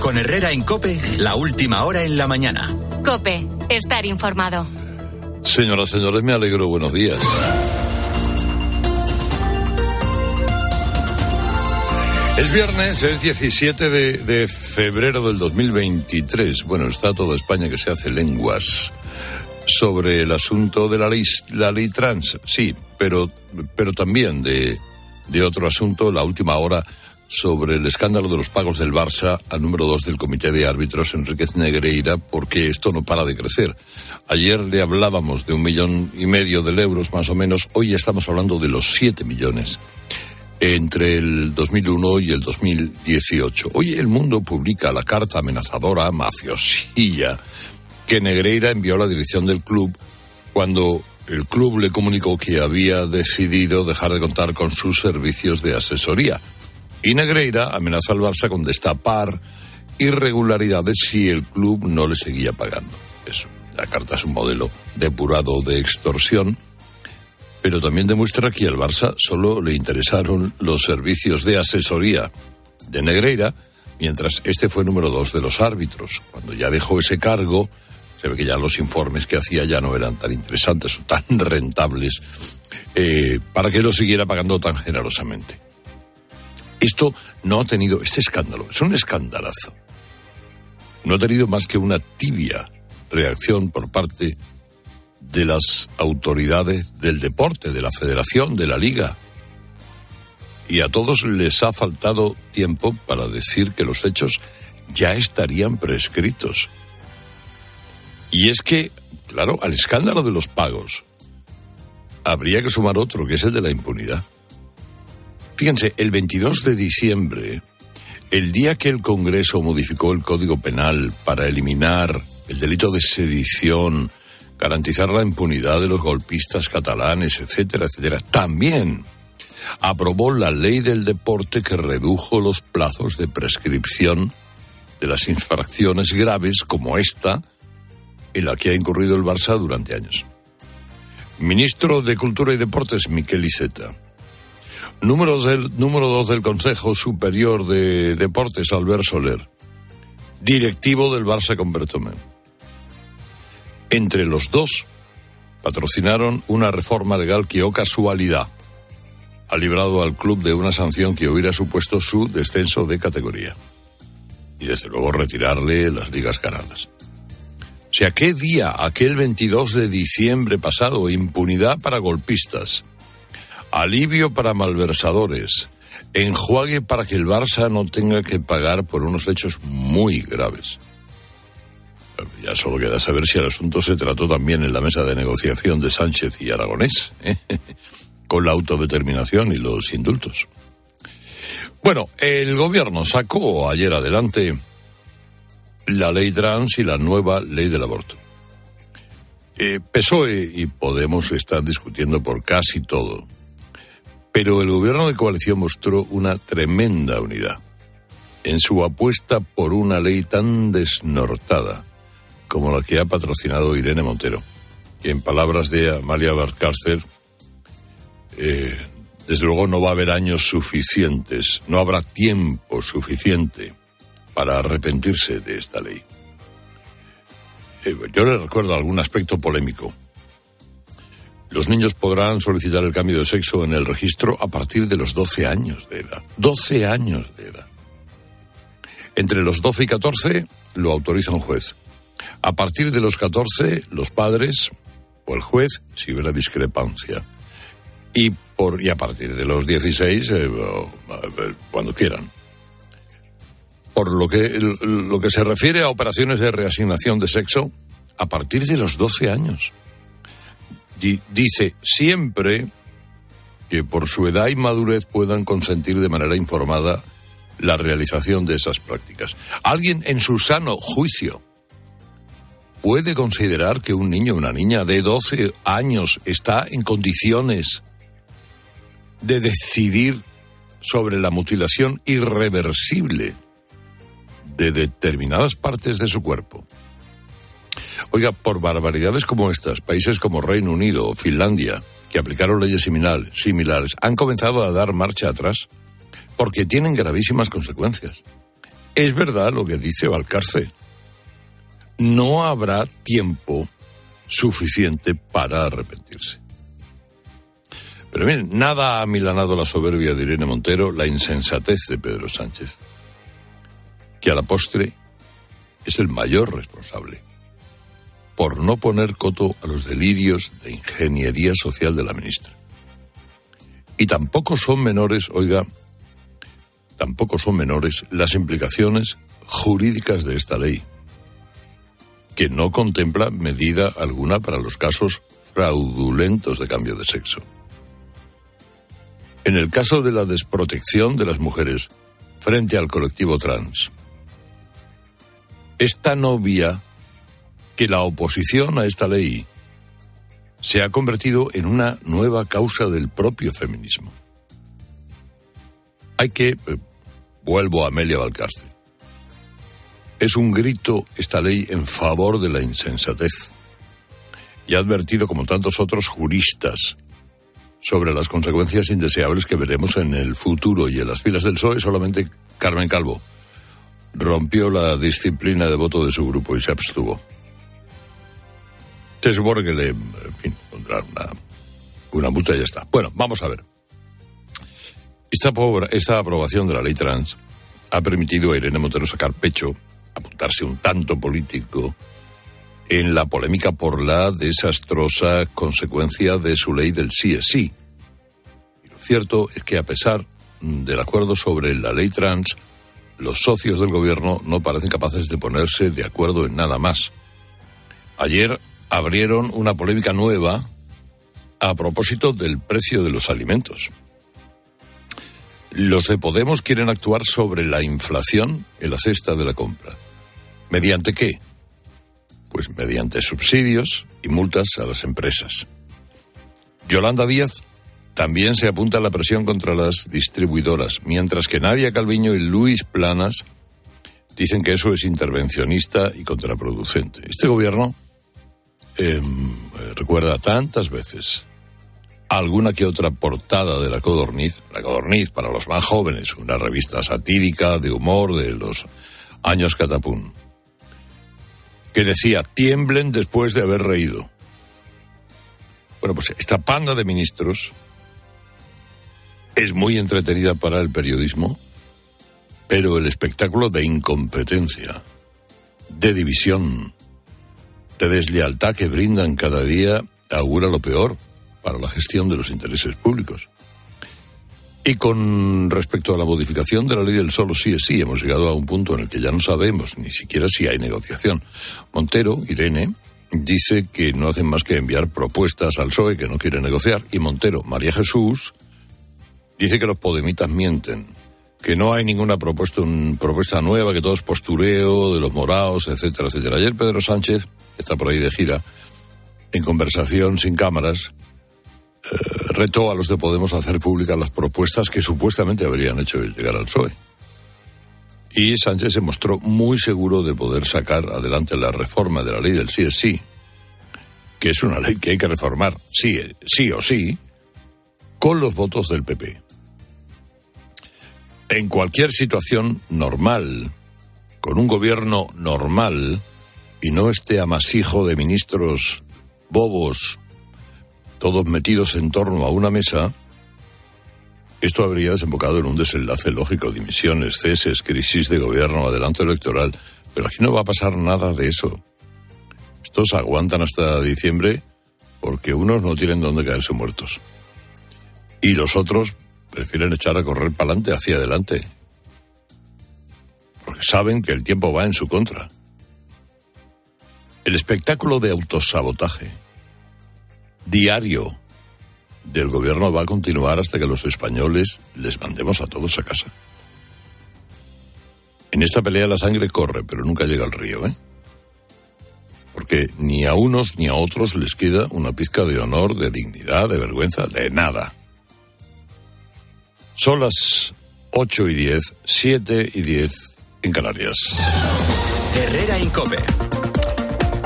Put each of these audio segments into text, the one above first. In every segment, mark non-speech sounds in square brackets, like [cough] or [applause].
Con Herrera en Cope, la última hora en la mañana. Cope, estar informado. Señoras, señores, me alegro. Buenos días. Es viernes, es 17 de, de, febrero del 2023. Bueno, está toda España que se hace lenguas sobre el asunto de la ley, la ley trans, sí, pero, pero también de, de otro asunto, la última hora sobre el escándalo de los pagos del Barça al número dos del Comité de Árbitros, Enríquez Negreira, porque esto no para de crecer. Ayer le hablábamos de un millón y medio de euros, más o menos. Hoy estamos hablando de los siete millones entre el 2001 y el 2018. Hoy el mundo publica la carta amenazadora, mafiosilla, que Negreira envió a la dirección del club cuando el club le comunicó que había decidido dejar de contar con sus servicios de asesoría. Y Negreira amenaza al Barça con destapar irregularidades si el club no le seguía pagando. Eso. La carta es un modelo depurado de extorsión, pero también demuestra que al Barça solo le interesaron los servicios de asesoría de Negreira, mientras este fue número dos de los árbitros. Cuando ya dejó ese cargo, se ve que ya los informes que hacía ya no eran tan interesantes o tan [laughs] rentables eh, para que lo siguiera pagando tan generosamente. Esto no ha tenido, este escándalo, es un escandalazo. No ha tenido más que una tibia reacción por parte de las autoridades del deporte, de la federación, de la liga. Y a todos les ha faltado tiempo para decir que los hechos ya estarían prescritos. Y es que, claro, al escándalo de los pagos habría que sumar otro, que es el de la impunidad. Fíjense, el 22 de diciembre, el día que el Congreso modificó el Código Penal para eliminar el delito de sedición, garantizar la impunidad de los golpistas catalanes, etcétera, etcétera, también aprobó la ley del deporte que redujo los plazos de prescripción de las infracciones graves como esta, en la que ha incurrido el Barça durante años. Ministro de Cultura y Deportes, Miquel Iceta. Número, del, número dos del Consejo Superior de Deportes, Albert Soler. Directivo del Barça con Bertomeu. Entre los dos patrocinaron una reforma legal que, o oh casualidad, ha librado al club de una sanción que hubiera supuesto su descenso de categoría. Y desde luego retirarle las ligas ganadas. O sea, ¿qué día? Aquel 22 de diciembre pasado, impunidad para golpistas alivio para malversadores, enjuague para que el Barça no tenga que pagar por unos hechos muy graves. Ya solo queda saber si el asunto se trató también en la mesa de negociación de Sánchez y Aragonés, ¿eh? [laughs] con la autodeterminación y los indultos. Bueno, el gobierno sacó ayer adelante la ley trans y la nueva ley del aborto. Eh, PSOE y Podemos están discutiendo por casi todo pero el gobierno de coalición mostró una tremenda unidad en su apuesta por una ley tan desnortada como la que ha patrocinado Irene Montero. Y en palabras de Amalia Barcárcel, eh, desde luego no va a haber años suficientes, no habrá tiempo suficiente para arrepentirse de esta ley. Eh, yo le recuerdo algún aspecto polémico. Los niños podrán solicitar el cambio de sexo en el registro a partir de los 12 años de edad. 12 años de edad. Entre los 12 y 14 lo autoriza un juez. A partir de los 14, los padres o el juez, si hubiera discrepancia. Y, por, y a partir de los 16, eh, cuando quieran. Por lo que, lo que se refiere a operaciones de reasignación de sexo, a partir de los 12 años dice siempre que por su edad y madurez puedan consentir de manera informada la realización de esas prácticas. Alguien en su sano juicio puede considerar que un niño o una niña de 12 años está en condiciones de decidir sobre la mutilación irreversible de determinadas partes de su cuerpo. Oiga, por barbaridades como estas, países como Reino Unido o Finlandia, que aplicaron leyes similares, han comenzado a dar marcha atrás porque tienen gravísimas consecuencias. Es verdad lo que dice Valcarce. No habrá tiempo suficiente para arrepentirse. Pero miren, nada ha milanado la soberbia de Irene Montero, la insensatez de Pedro Sánchez, que a la postre es el mayor responsable por no poner coto a los delirios de ingeniería social de la ministra. Y tampoco son menores, oiga, tampoco son menores las implicaciones jurídicas de esta ley, que no contempla medida alguna para los casos fraudulentos de cambio de sexo. En el caso de la desprotección de las mujeres frente al colectivo trans, es tan obvia que la oposición a esta ley se ha convertido en una nueva causa del propio feminismo. Hay que, eh, vuelvo a Amelia Valcastre, es un grito esta ley en favor de la insensatez y ha advertido, como tantos otros juristas, sobre las consecuencias indeseables que veremos en el futuro y en las filas del PSOE solamente Carmen Calvo rompió la disciplina de voto de su grupo y se abstuvo. Se supone que le, en fin, pondrán una, una multa y ya está. Bueno, vamos a ver. Esta, esta aprobación de la ley trans ha permitido a Irene Montero sacar pecho, apuntarse un tanto político en la polémica por la desastrosa consecuencia de su ley del sí es sí. Y lo cierto es que a pesar del acuerdo sobre la ley trans, los socios del gobierno no parecen capaces de ponerse de acuerdo en nada más. Ayer abrieron una polémica nueva a propósito del precio de los alimentos. Los de Podemos quieren actuar sobre la inflación en la cesta de la compra. ¿Mediante qué? Pues mediante subsidios y multas a las empresas. Yolanda Díaz también se apunta a la presión contra las distribuidoras, mientras que Nadia Calviño y Luis Planas dicen que eso es intervencionista y contraproducente. Este gobierno Em, recuerda tantas veces alguna que otra portada de La Codorniz, La Codorniz para los más jóvenes, una revista satírica de humor de los años catapún, que decía, tiemblen después de haber reído. Bueno, pues esta panda de ministros es muy entretenida para el periodismo, pero el espectáculo de incompetencia, de división, de deslealtad que brindan cada día augura lo peor para la gestión de los intereses públicos. Y con respecto a la modificación de la ley del solo sí es sí, hemos llegado a un punto en el que ya no sabemos ni siquiera si hay negociación. Montero, Irene, dice que no hacen más que enviar propuestas al PSOE que no quiere negociar. Y Montero, María Jesús, dice que los podemitas mienten que no hay ninguna propuesta, propuesta nueva, que todo es postureo de los morados, etcétera, etcétera. Ayer Pedro Sánchez, que está por ahí de gira, en conversación sin cámaras, eh, retó a los de Podemos a hacer públicas las propuestas que supuestamente habrían hecho llegar al PSOE. Y Sánchez se mostró muy seguro de poder sacar adelante la reforma de la ley del sí es sí, que es una ley que hay que reformar sí, sí o sí, con los votos del PP en cualquier situación normal, con un gobierno normal, y no este amasijo de ministros bobos, todos metidos en torno a una mesa, esto habría desembocado en un desenlace lógico, dimisiones, ceses, crisis de gobierno, adelanto electoral. Pero aquí no va a pasar nada de eso. Estos aguantan hasta diciembre porque unos no tienen dónde caerse muertos. Y los otros prefieren echar a correr para adelante, hacia adelante. Porque saben que el tiempo va en su contra. El espectáculo de autosabotaje diario del gobierno va a continuar hasta que los españoles les mandemos a todos a casa. En esta pelea la sangre corre, pero nunca llega al río, ¿eh? Porque ni a unos ni a otros les queda una pizca de honor, de dignidad, de vergüenza, de nada. Son las 8 y 10, 7 y 10 en Canarias. Herrera Incope.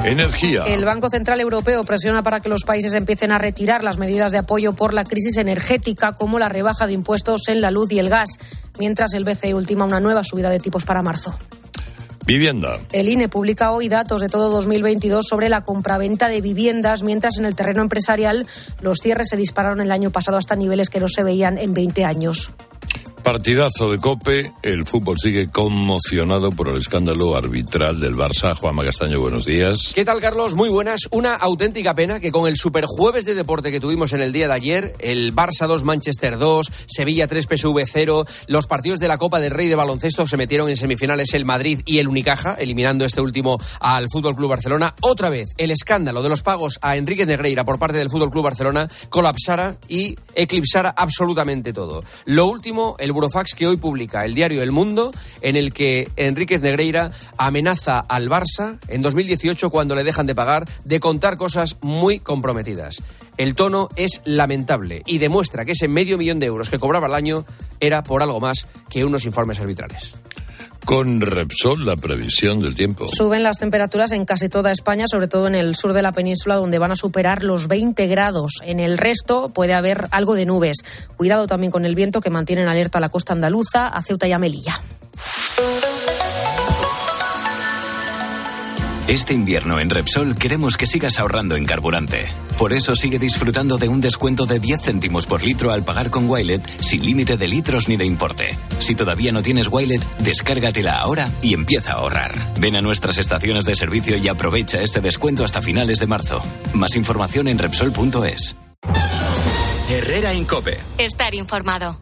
Energía. El Banco Central Europeo presiona para que los países empiecen a retirar las medidas de apoyo por la crisis energética, como la rebaja de impuestos en la luz y el gas, mientras el BCE ultima una nueva subida de tipos para marzo. Vivienda. El INE publica hoy datos de todo 2022 sobre la compraventa de viviendas, mientras en el terreno empresarial los cierres se dispararon el año pasado hasta niveles que no se veían en 20 años. Partidazo de Cope, el fútbol sigue conmocionado por el escándalo arbitral del Barça. Juanma Castaño, buenos días. ¿Qué tal, Carlos? Muy buenas. Una auténtica pena que con el superjueves de deporte que tuvimos en el día de ayer, el Barça 2, Manchester 2, Sevilla 3, PSV 0, los partidos de la Copa del Rey de baloncesto se metieron en semifinales el Madrid y el Unicaja, eliminando este último al Fútbol Club Barcelona. Otra vez, el escándalo de los pagos a Enrique Negreira por parte del Fútbol Club Barcelona colapsara y eclipsara absolutamente todo. Lo último, el burofax que hoy publica el diario El Mundo, en el que Enríquez Negreira amenaza al Barça en 2018 cuando le dejan de pagar de contar cosas muy comprometidas. El tono es lamentable y demuestra que ese medio millón de euros que cobraba al año era por algo más que unos informes arbitrales. Con Repsol, la previsión del tiempo. Suben las temperaturas en casi toda España, sobre todo en el sur de la península, donde van a superar los 20 grados. En el resto puede haber algo de nubes. Cuidado también con el viento que mantiene en alerta la costa andaluza, a Ceuta y a Melilla. Este invierno en Repsol queremos que sigas ahorrando en carburante. Por eso sigue disfrutando de un descuento de 10 céntimos por litro al pagar con Wilet sin límite de litros ni de importe. Si todavía no tienes Wilet, descárgatela ahora y empieza a ahorrar. Ven a nuestras estaciones de servicio y aprovecha este descuento hasta finales de marzo. Más información en Repsol.es. Herrera Incope. Estar informado.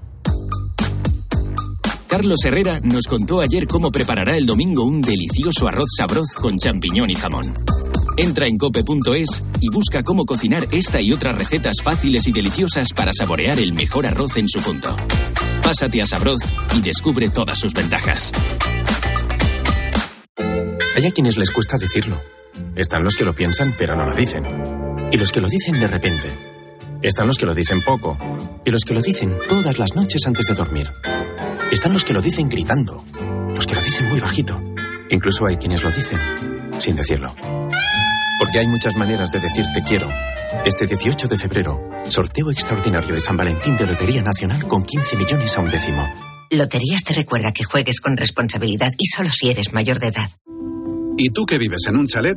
Carlos Herrera nos contó ayer cómo preparará el domingo un delicioso arroz sabroz con champiñón y jamón. Entra en cope.es y busca cómo cocinar esta y otras recetas fáciles y deliciosas para saborear el mejor arroz en su punto. Pásate a Sabroz y descubre todas sus ventajas. Hay a quienes les cuesta decirlo. Están los que lo piensan pero no lo dicen. Y los que lo dicen de repente. Están los que lo dicen poco. Y los que lo dicen todas las noches antes de dormir. Están los que lo dicen gritando, los que lo dicen muy bajito. Incluso hay quienes lo dicen sin decirlo. Porque hay muchas maneras de decir te quiero. Este 18 de febrero, sorteo extraordinario de San Valentín de Lotería Nacional con 15 millones a un décimo. Loterías te recuerda que juegues con responsabilidad y solo si eres mayor de edad. ¿Y tú que vives en un chalet?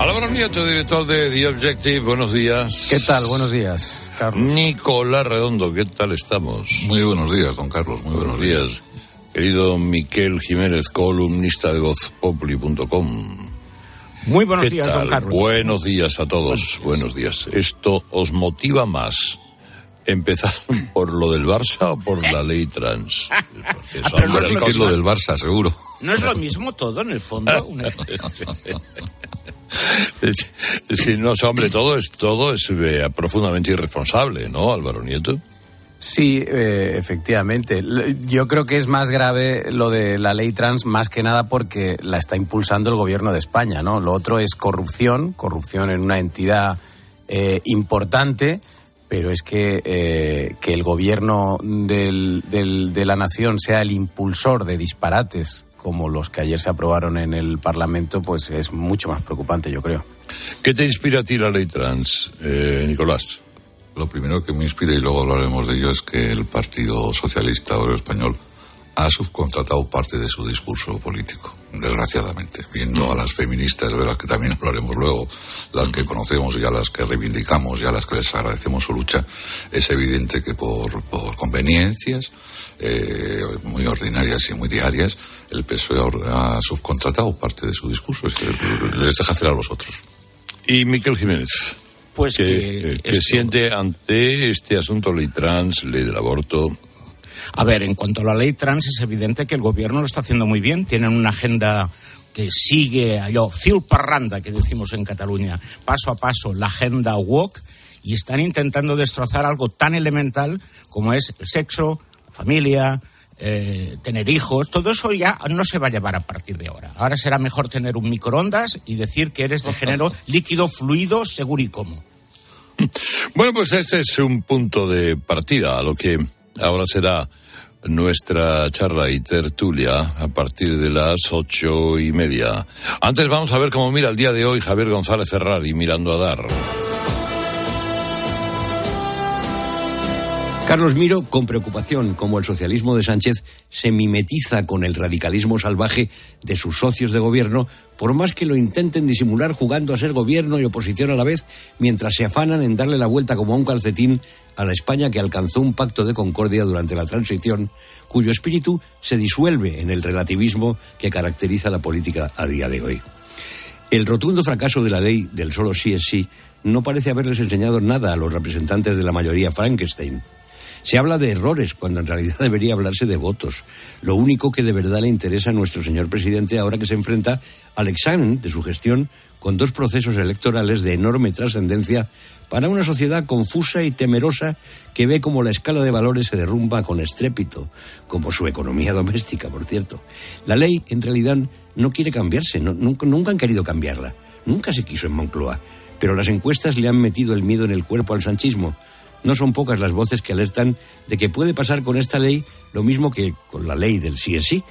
Álvaro Nieto, director de The Objective, buenos días. ¿Qué tal? Buenos días, Carlos. Nicolás Redondo, ¿qué tal estamos? Muy buenos días, don Carlos, muy buenos, días. Querido Miquel Jiménez, columnista de vozpopuli.com. Muy buenos días, don Carlos. Buenos días a todos, buenos días. ¿Esto os motiva más? ¿Empezar [laughs] por lo del Barça o por la ley trans? [laughs] Ah, pero no es, lo, es lo del Barça, seguro. No es lo mismo todo, en el fondo. [laughs] [laughs] Sí, no, hombre, todo es, todo es eh, profundamente irresponsable, ¿no, Álvaro Nieto? Sí, eh, efectivamente. Yo creo que es más grave lo de la ley trans, más que nada porque la está impulsando el gobierno de España, ¿no? Lo otro es corrupción, corrupción en una entidad eh, importante, pero es que, que el gobierno de la nación sea el impulsor de disparates como los que ayer se aprobaron en el Parlamento, pues es mucho más preocupante, yo creo. ¿Qué te inspira a ti la ley trans, eh, Nicolás? Lo primero que me inspira, y luego hablaremos de ello, es que el Partido Socialista Obrero Español ha subcontratado parte de su discurso político, desgraciadamente, viendo a las feministas, de las que también [laughs] hablaremos luego, las que conocemos y a las que reivindicamos y a las que les agradecemos su lucha, es evidente que por, por conveniencias eh, muy ordinarias y muy diarias, el PSOE ha subcontratado parte de su discurso, es que les deja hacer a los otros. ¿Y Miquel Jiménez? Pues que, que, siente ante este asunto ley trans, ley del aborto, a ver, en cuanto a la ley trans, es evidente que el gobierno lo está haciendo muy bien. Tienen una agenda que sigue allò, fil parranda, que decimos en Cataluña, paso a paso, la agenda walk, y están intentando destrozar algo tan elemental como es el sexo, familia, eh, tener hijos, todo eso ya no se va a llevar a partir de ahora. Ahora será mejor tener un microondas y decir que eres de género [laughs] líquido, fluido, seguro y cómo. Bueno, pues este es un punto de partida a lo que ahora será nuestra charla y tertulia a partir de las ocho y media. Antes vamos a ver cómo mira el día de hoy Javier González Ferrari mirando a dar. Carlos Miro, con preocupación, como el socialismo de Sánchez se mimetiza con el radicalismo salvaje de sus socios de gobierno, por más que lo intenten disimular jugando a ser gobierno y oposición a la vez, mientras se afanan en darle la vuelta como a un calcetín a la España que alcanzó un pacto de concordia durante la transición, cuyo espíritu se disuelve en el relativismo que caracteriza la política a día de hoy. El rotundo fracaso de la ley del solo sí es sí no parece haberles enseñado nada a los representantes de la mayoría Frankenstein. Se habla de errores cuando en realidad [laughs] debería hablarse de votos. Lo único que de verdad le interesa a nuestro señor presidente ahora que se enfrenta al examen de su gestión con dos procesos electorales de enorme trascendencia para una sociedad confusa y temerosa que ve como la escala de valores se derrumba con estrépito, como su economía doméstica, por cierto. La ley, en realidad, no quiere cambiarse, nunca, nunca han querido cambiarla, nunca se quiso en Moncloa, pero las encuestas le han metido el miedo en el cuerpo al sanchismo no son pocas las voces que alertan de que puede pasar con esta ley lo mismo que con la ley del sí es sí,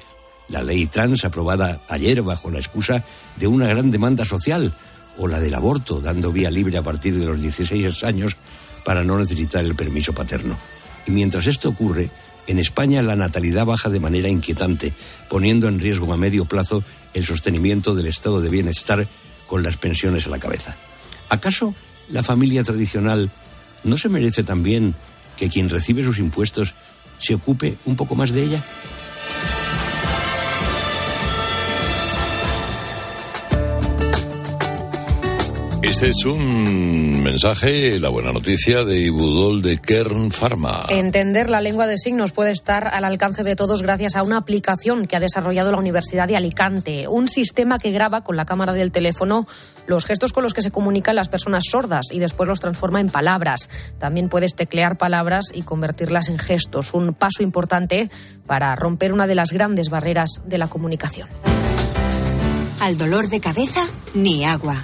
la ley trans aprobada ayer bajo la excusa de una gran demanda social, o la del aborto, dando vía libre a partir de los 16 años para no necesitar el permiso paterno. Y mientras esto ocurre, en España la natalidad baja de manera inquietante, poniendo en riesgo a medio plazo el sostenimiento del estado de bienestar con las pensiones a la cabeza. ¿Acaso la familia tradicional ¿no se merece también que quien recibe sus impuestos se ocupe un poco más de ella? Este es un mensaje, la buena noticia de Ibudol de Kern Pharma. Entender la lengua de signos puede estar al alcance de todos gracias a una aplicación que ha desarrollado la Universidad de Alicante. Un sistema que graba con la cámara del teléfono los gestos con los que se comunican las personas sordas y después los transforma en palabras. También puedes teclear palabras y convertirlas en gestos. Un paso importante para romper una de las grandes barreras de la comunicación. Al dolor de cabeza, ni agua.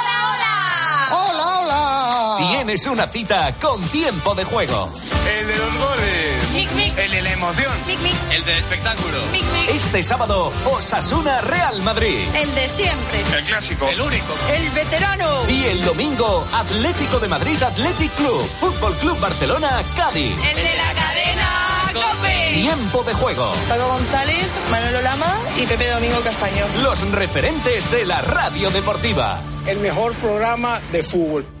Tienes una cita con tiempo de juego. El de los goles. El de la emoción. El del espectáculo. Este sábado, Osasuna Real Madrid. El de siempre. El clásico. El único. El veterano. Y el domingo, Atlético de Madrid Athletic Club. Fútbol Club Barcelona Cádiz. El de la cadena. Cope. Tiempo de juego. Paco González, Manolo Lama y Pepe Domingo Castaño. Los referentes de la radio deportiva. El mejor programa de fútbol.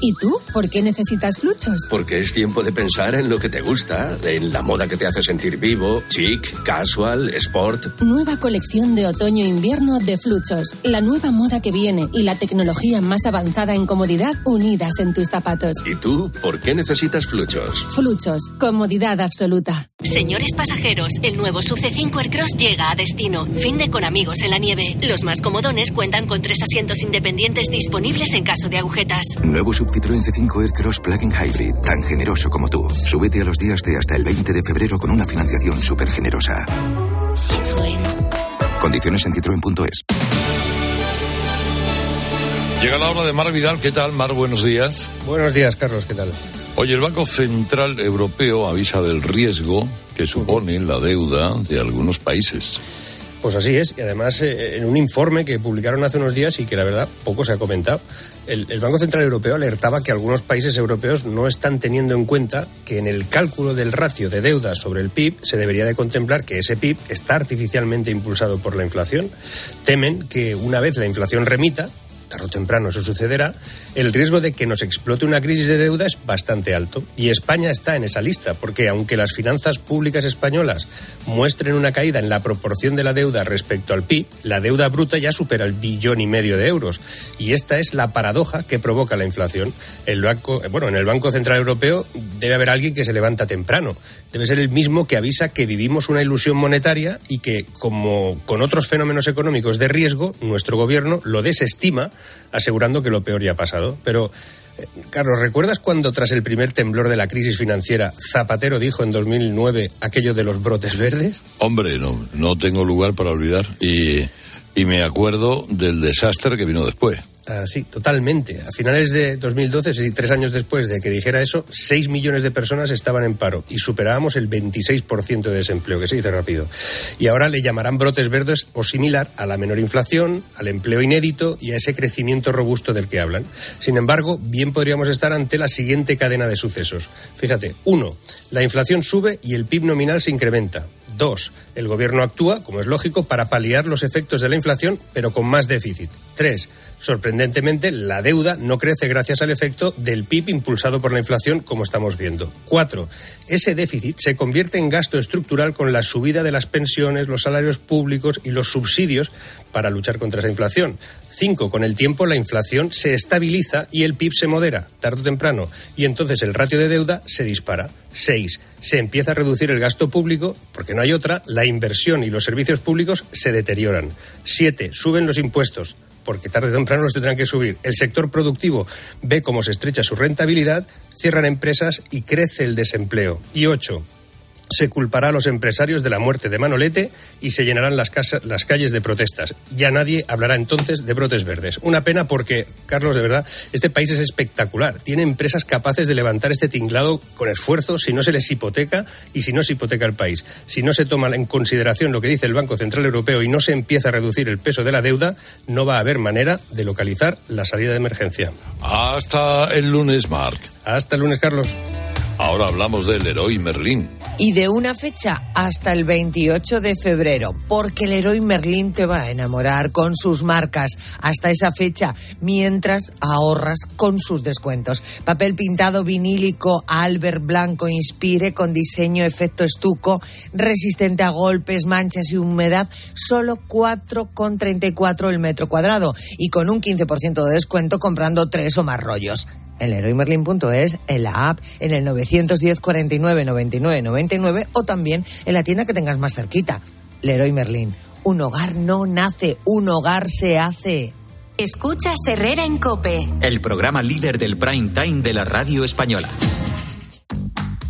¿Y tú? ¿Por qué necesitas fluchos? Porque es tiempo de pensar en lo que te gusta, en la moda que te hace sentir vivo, chic, casual, sport. Nueva colección de otoño-invierno de fluchos. La nueva moda que viene y la tecnología más avanzada en comodidad unidas en tus zapatos. ¿Y tú? ¿Por qué necesitas fluchos? Fluchos. Comodidad absoluta. Señores pasajeros, el nuevo Sub C5 Aircross llega a destino. Fin de con amigos en la nieve. Los más comodones cuentan con tres asientos independientes disponibles en caso de agujetas. Nuevo Sub Citroën C5 Aircross Plug-in Hybrid, tan generoso como tú. Súbete a los días de hasta el 20 de febrero con una financiación súper generosa. Citroën. Condiciones en citroen.es. Llega la hora de Mar Vidal. ¿Qué tal, Mar? Buenos días. Buenos días, Carlos. ¿Qué tal? Oye, el Banco Central Europeo avisa del riesgo que supone la deuda de algunos países. Pues así es, y además eh, en un informe que publicaron hace unos días y que la verdad poco se ha comentado, el, el, Banco Central Europeo alertaba que algunos países europeos no están teniendo en cuenta que en el cálculo del ratio de deuda sobre el PIB se debería de contemplar que ese PIB está artificialmente impulsado por la inflación. Temen que una vez la inflación remita, tarde o temprano eso sucederá, el riesgo de que nos explote una crisis de deuda es bastante alto. Y España está en esa lista, porque aunque las finanzas públicas españolas muestren una caída en la proporción de la deuda respecto al PIB, la deuda bruta ya supera el billón y medio de euros. Y esta es la paradoja que provoca la inflación. El banco, bueno, en el Banco Central Europeo debe haber alguien que se levanta temprano. Debe ser el mismo que avisa que vivimos una ilusión monetaria y que, como con otros fenómenos económicos de riesgo, nuestro gobierno lo desestima, asegurando que lo peor ya ha pasado. Pero eh, Carlos, ¿recuerdas cuando tras el primer temblor de la crisis financiera Zapatero dijo en 2009 aquello de los brotes verdes? Hombre, no, no tengo lugar para olvidar y, y me acuerdo del desastre que vino después. Ah, sí, totalmente. A finales de 2012, es decir, tres años después de que dijera eso, seis millones de personas estaban en paro y superábamos el 26% de desempleo, que se dice rápido. Y ahora le llamarán brotes verdes o similar a la menor inflación, al empleo inédito y a ese crecimiento robusto del que hablan. Sin embargo, bien podríamos estar ante la siguiente cadena de sucesos. Fíjate, uno, la inflación sube y el PIB nominal se incrementa. Dos, el gobierno actúa, como es lógico, para paliar los efectos de la inflación, pero con más déficit. Tres, sorprendentemente, la deuda no crece gracias al efecto del PIB impulsado por la inflación, como estamos viendo. Cuatro, ese déficit se convierte en gasto estructural con la subida de las pensiones, los salarios públicos y los subsidios para luchar contra esa inflación. Cinco, con el tiempo la inflación se estabiliza y el PIB se modera, tarde o temprano, y entonces el ratio de deuda se dispara. Seis, se empieza a reducir el gasto público, porque no hay otra, la inversión y los servicios públicos se deterioran. Siete, suben los impuestos porque tarde o temprano los tendrán que subir. El sector productivo ve cómo se estrecha su rentabilidad, cierran empresas y crece el desempleo. Y ocho, se culpará a los empresarios de la muerte de Manolete y se llenarán las, casas, las, calles de protestas. Ya nadie hablará entonces de brotes verdes. Una pena porque, Carlos, de verdad, este país es espectacular. Tiene empresas capaces de levantar este tinglado con esfuerzo si no se les hipoteca y si no se hipoteca el país. Si no se toma en consideración lo que dice el Banco Central Europeo y no se empieza a reducir el peso de la deuda, no va a haber manera de localizar la salida de emergencia. Hasta el lunes, Marc. Hasta el lunes, Carlos. Ahora hablamos del héroe Merlín. Y de una fecha hasta el 28 de febrero, porque el héroe Merlín te va a enamorar con sus marcas hasta esa fecha, mientras ahorras con sus descuentos. Papel pintado vinílico Albert Blanco Inspire con diseño efecto estuco, resistente a golpes, manchas y humedad, solo 4,34 el metro cuadrado y con un 15% de descuento comprando tres o más rollos en leroymerlin.es, en la app, en el 910 49 99 99 o también en la tienda que tengas más cerquita. Leroy Merlin. Un hogar no nace, un hogar se hace. Escucha Herrera en Cope. El programa líder del prime time de la radio española.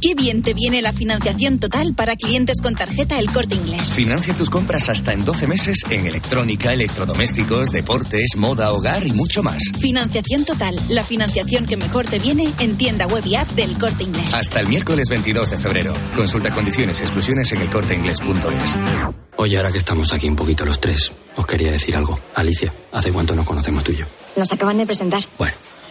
Qué bien te viene la financiación total para clientes con tarjeta El Corte Inglés. Financia tus compras hasta en 12 meses en electrónica, electrodomésticos, deportes, moda, hogar y mucho más. Financiación total, la financiación que mejor te viene en tienda web y app del Corte Inglés. Hasta el miércoles 22 de febrero. Consulta condiciones y exclusiones en elcorteinglés.es. Oye, ahora que estamos aquí un poquito los tres, os quería decir algo. Alicia, ¿hace cuánto nos conocemos tú y yo? Nos acaban de presentar. Bueno.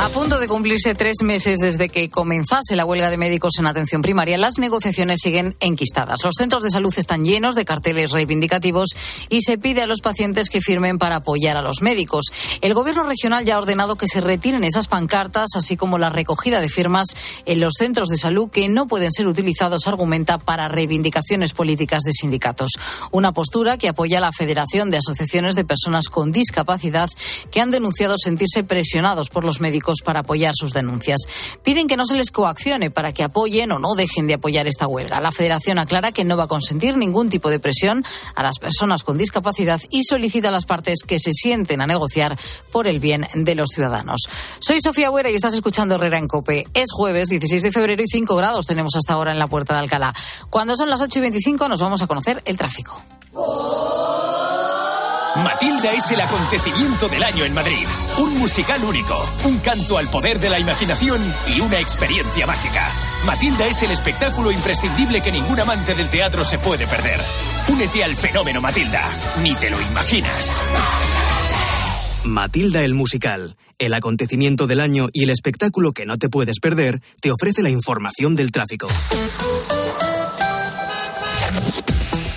A punto de cumplirse tres meses desde que comenzase la huelga de médicos en atención primaria, las negociaciones siguen enquistadas. Los centros de salud están llenos de carteles reivindicativos y se pide a los pacientes que firmen para apoyar a los médicos. El gobierno regional ya ha ordenado que se retiren esas pancartas, así como la recogida de firmas en los centros de salud que no pueden ser utilizados, argumenta, para reivindicaciones políticas de sindicatos. Una postura que apoya a la Federación de Asociaciones de Personas con Discapacidad que han denunciado sentirse presionados por los médicos médicos para apoyar sus denuncias. Piden que no se les coaccione para que apoyen o no dejen de apoyar esta huelga. La Federación aclara que no va a consentir ningún tipo de presión a las personas con discapacidad y solicita a las partes que se sienten a negociar por el bien de los ciudadanos. Soy Sofía Buera y estás escuchando Herrera en Cope. Es jueves 16 de febrero y 5 grados tenemos hasta ahora en la puerta de Alcalá. Cuando son las 8 y 25 nos vamos a conocer el tráfico. Matilda es el acontecimiento del año en Madrid. Un musical único, un canto al poder de la imaginación y una experiencia mágica. Matilda es el espectáculo imprescindible que ningún amante del teatro se puede perder. Únete al fenómeno Matilda. Ni te lo imaginas. Matilda el musical, el acontecimiento del año y el espectáculo que no te puedes perder, te ofrece la información del tráfico.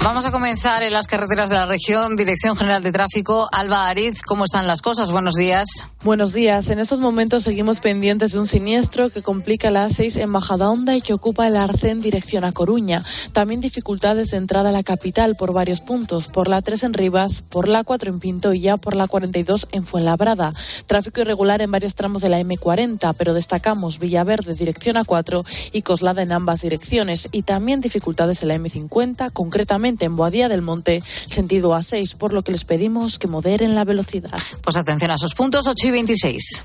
Vamos a comenzar en las carreteras de la región. Dirección General de Tráfico, Alba Ariz, ¿cómo están las cosas? Buenos días. Buenos días. En estos momentos seguimos pendientes de un siniestro que complica la A6 en Majadahonda y que ocupa el arce en dirección a Coruña. También dificultades de entrada a la capital por varios puntos, por la 3 en Rivas, por la 4 en Pinto y ya por la 42 en Fuenlabrada. Tráfico irregular en varios tramos de la M40, pero destacamos Villaverde dirección a 4 y Coslada en ambas direcciones y también dificultades en la M50, concretamente en Boadía del Monte, sentido A6, por lo que les pedimos que moderen la velocidad. Pues atención a esos puntos 8 y 26.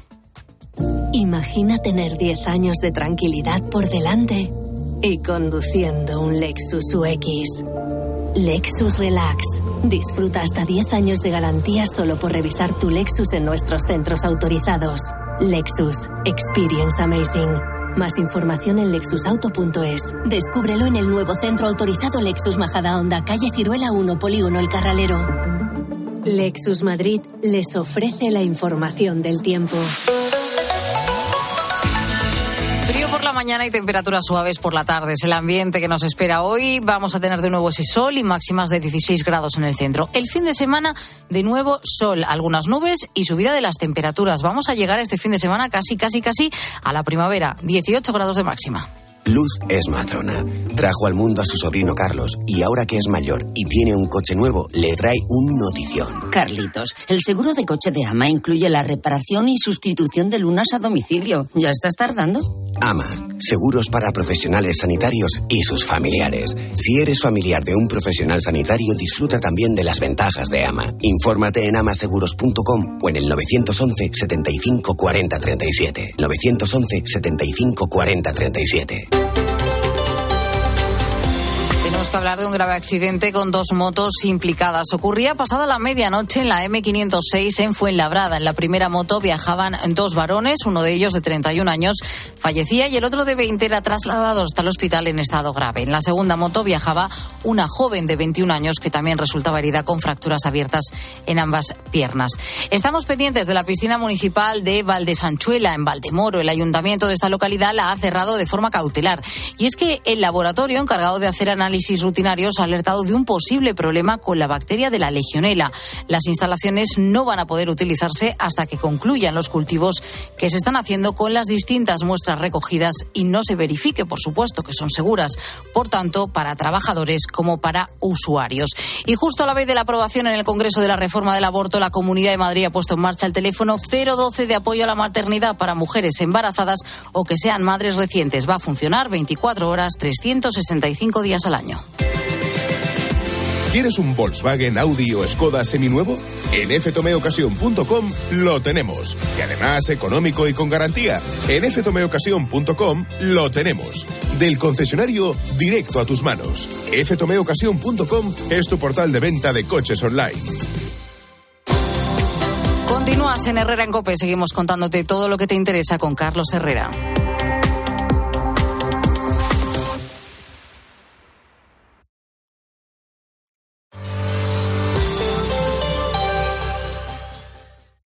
Imagina tener 10 años de tranquilidad por delante y conduciendo un Lexus UX. Lexus Relax. Disfruta hasta 10 años de garantía solo por revisar tu Lexus en nuestros centros autorizados. Lexus. Experience Amazing. Más información en lexusauto.es. Descúbrelo en el nuevo centro autorizado Lexus Majada Honda, calle Ciruela 1, Polígono El Carralero. Lexus Madrid les ofrece la información del tiempo. Mañana y temperaturas suaves por la tarde. Es el ambiente que nos espera hoy. Vamos a tener de nuevo ese sol y máximas de 16 grados en el centro. El fin de semana, de nuevo sol, algunas nubes y subida de las temperaturas. Vamos a llegar este fin de semana casi, casi, casi a la primavera. 18 grados de máxima. Luz es matrona. Trajo al mundo a su sobrino Carlos y ahora que es mayor y tiene un coche nuevo, le trae un notición. Carlitos, el seguro de coche de Ama incluye la reparación y sustitución de lunas a domicilio. ¿Ya estás tardando? Ama, seguros para profesionales sanitarios y sus familiares. Si eres familiar de un profesional sanitario, disfruta también de las ventajas de Ama. Infórmate en amaseguros.com o en el 911 75 40 37. 911 75 40 37. Que hablar de un grave accidente con dos motos implicadas. Ocurría pasada la medianoche en la M506 en Fuenlabrada. En la primera moto viajaban dos varones, uno de ellos de 31 años fallecía y el otro de 20 era trasladado hasta el hospital en estado grave. En la segunda moto viajaba una joven de 21 años que también resultaba herida con fracturas abiertas en ambas piernas. Estamos pendientes de la piscina municipal de Valdesanchuela, en Valdemoro. El ayuntamiento de esta localidad la ha cerrado de forma cautelar. Y es que el laboratorio encargado de hacer análisis rutinarios ha alertado de un posible problema con la bacteria de la legionela. Las instalaciones no van a poder utilizarse hasta que concluyan los cultivos que se están haciendo con las distintas muestras recogidas y no se verifique, por supuesto, que son seguras, por tanto, para trabajadores como para usuarios. Y justo a la vez de la aprobación en el Congreso de la reforma del aborto, la Comunidad de Madrid ha puesto en marcha el teléfono 012 de apoyo a la maternidad para mujeres embarazadas o que sean madres recientes. Va a funcionar 24 horas, 365 días al año. ¿Quieres un Volkswagen, Audi o Skoda seminuevo? En ftomeocasión.com lo tenemos. Y además económico y con garantía. En ftomeocasión.com lo tenemos. Del concesionario directo a tus manos. ftomeocasión.com es tu portal de venta de coches online. Continúas en Herrera en Cope. Seguimos contándote todo lo que te interesa con Carlos Herrera.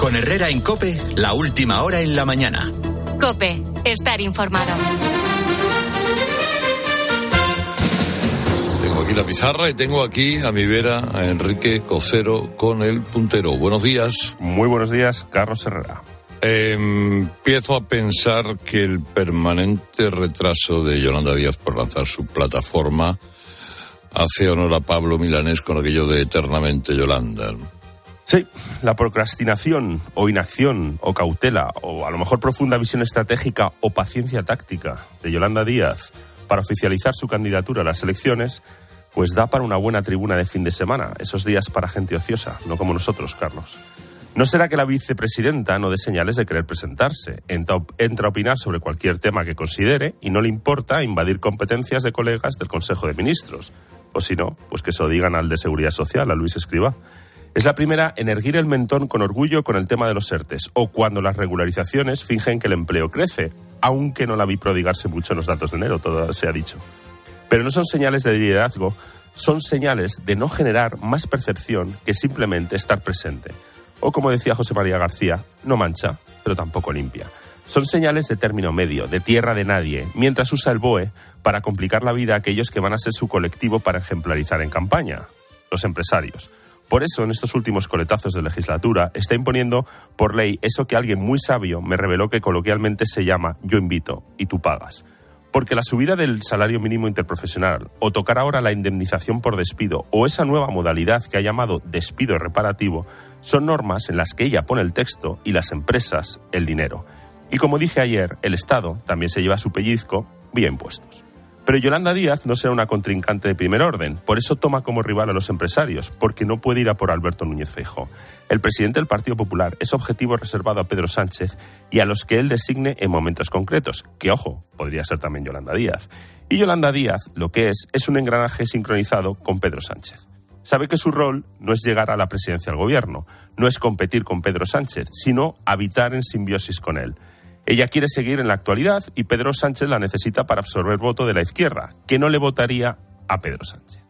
Con Herrera en Cope, la última hora en la mañana. Cope, estar informado. Tengo aquí la pizarra y tengo aquí a mi vera a Enrique Cocero con el puntero. Buenos días. Muy buenos días, Carlos Herrera. empiezo a pensar que el permanente retraso de Yolanda Díaz por lanzar su plataforma hace honor a Pablo Milanés con aquello de eternamente Yolanda. Sí, la procrastinación o inacción o cautela o a lo mejor profunda visión estratégica o paciencia táctica de Yolanda Díaz para oficializar su candidatura a las elecciones, pues da para una buena tribuna de fin de semana, esos días para gente ociosa, no como nosotros, Carlos. ¿No será que la vicepresidenta no dé señales de querer presentarse? Entra, a opinar sobre cualquier tema que considere y no le importa invadir competencias de colegas del Consejo de Ministros. O si no, pues que se lo digan al de Seguridad Social, a Luis Escriba. Es la primera en erguir el mentón con orgullo con el tema de los ERTES, o cuando las regularizaciones fingen que el empleo crece, aunque no la vi prodigarse mucho en los datos de enero, todo se ha dicho. Pero no son señales de liderazgo, son señales de no generar más percepción que simplemente estar presente. O como decía José María García, no mancha, pero tampoco limpia. Son señales de término medio, de tierra de nadie, mientras usa el BOE para complicar la vida a aquellos que van a ser su colectivo para ejemplarizar en campaña, los empresarios. Por eso, en estos últimos coletazos de legislatura, está imponiendo por ley eso que alguien muy sabio me reveló que coloquialmente se llama yo invito y tú pagas. Porque la subida del salario mínimo interprofesional, o tocar ahora la indemnización por despido, o esa nueva modalidad que ha llamado despido reparativo, son normas en las que ella pone el texto y las empresas el dinero. Y como dije ayer, el Estado también se lleva su pellizco vía impuestos. Pero Yolanda Díaz no será una contrincante de primer orden, por eso toma como rival a los empresarios, porque no puede ir a por Alberto Núñez Feijóo. El presidente del Partido Popular es objetivo reservado a Pedro Sánchez y a los que él designe en momentos concretos, que ojo, podría ser también Yolanda Díaz. Y Yolanda Díaz lo que es es un engranaje sincronizado con Pedro Sánchez. Sabe que su rol no es llegar a la presidencia del gobierno, no es competir con Pedro Sánchez, sino habitar en simbiosis con él. Ella quiere seguir en la actualidad y Pedro Sánchez la necesita para absorber voto de la izquierda, que no le votaría a Pedro Sánchez.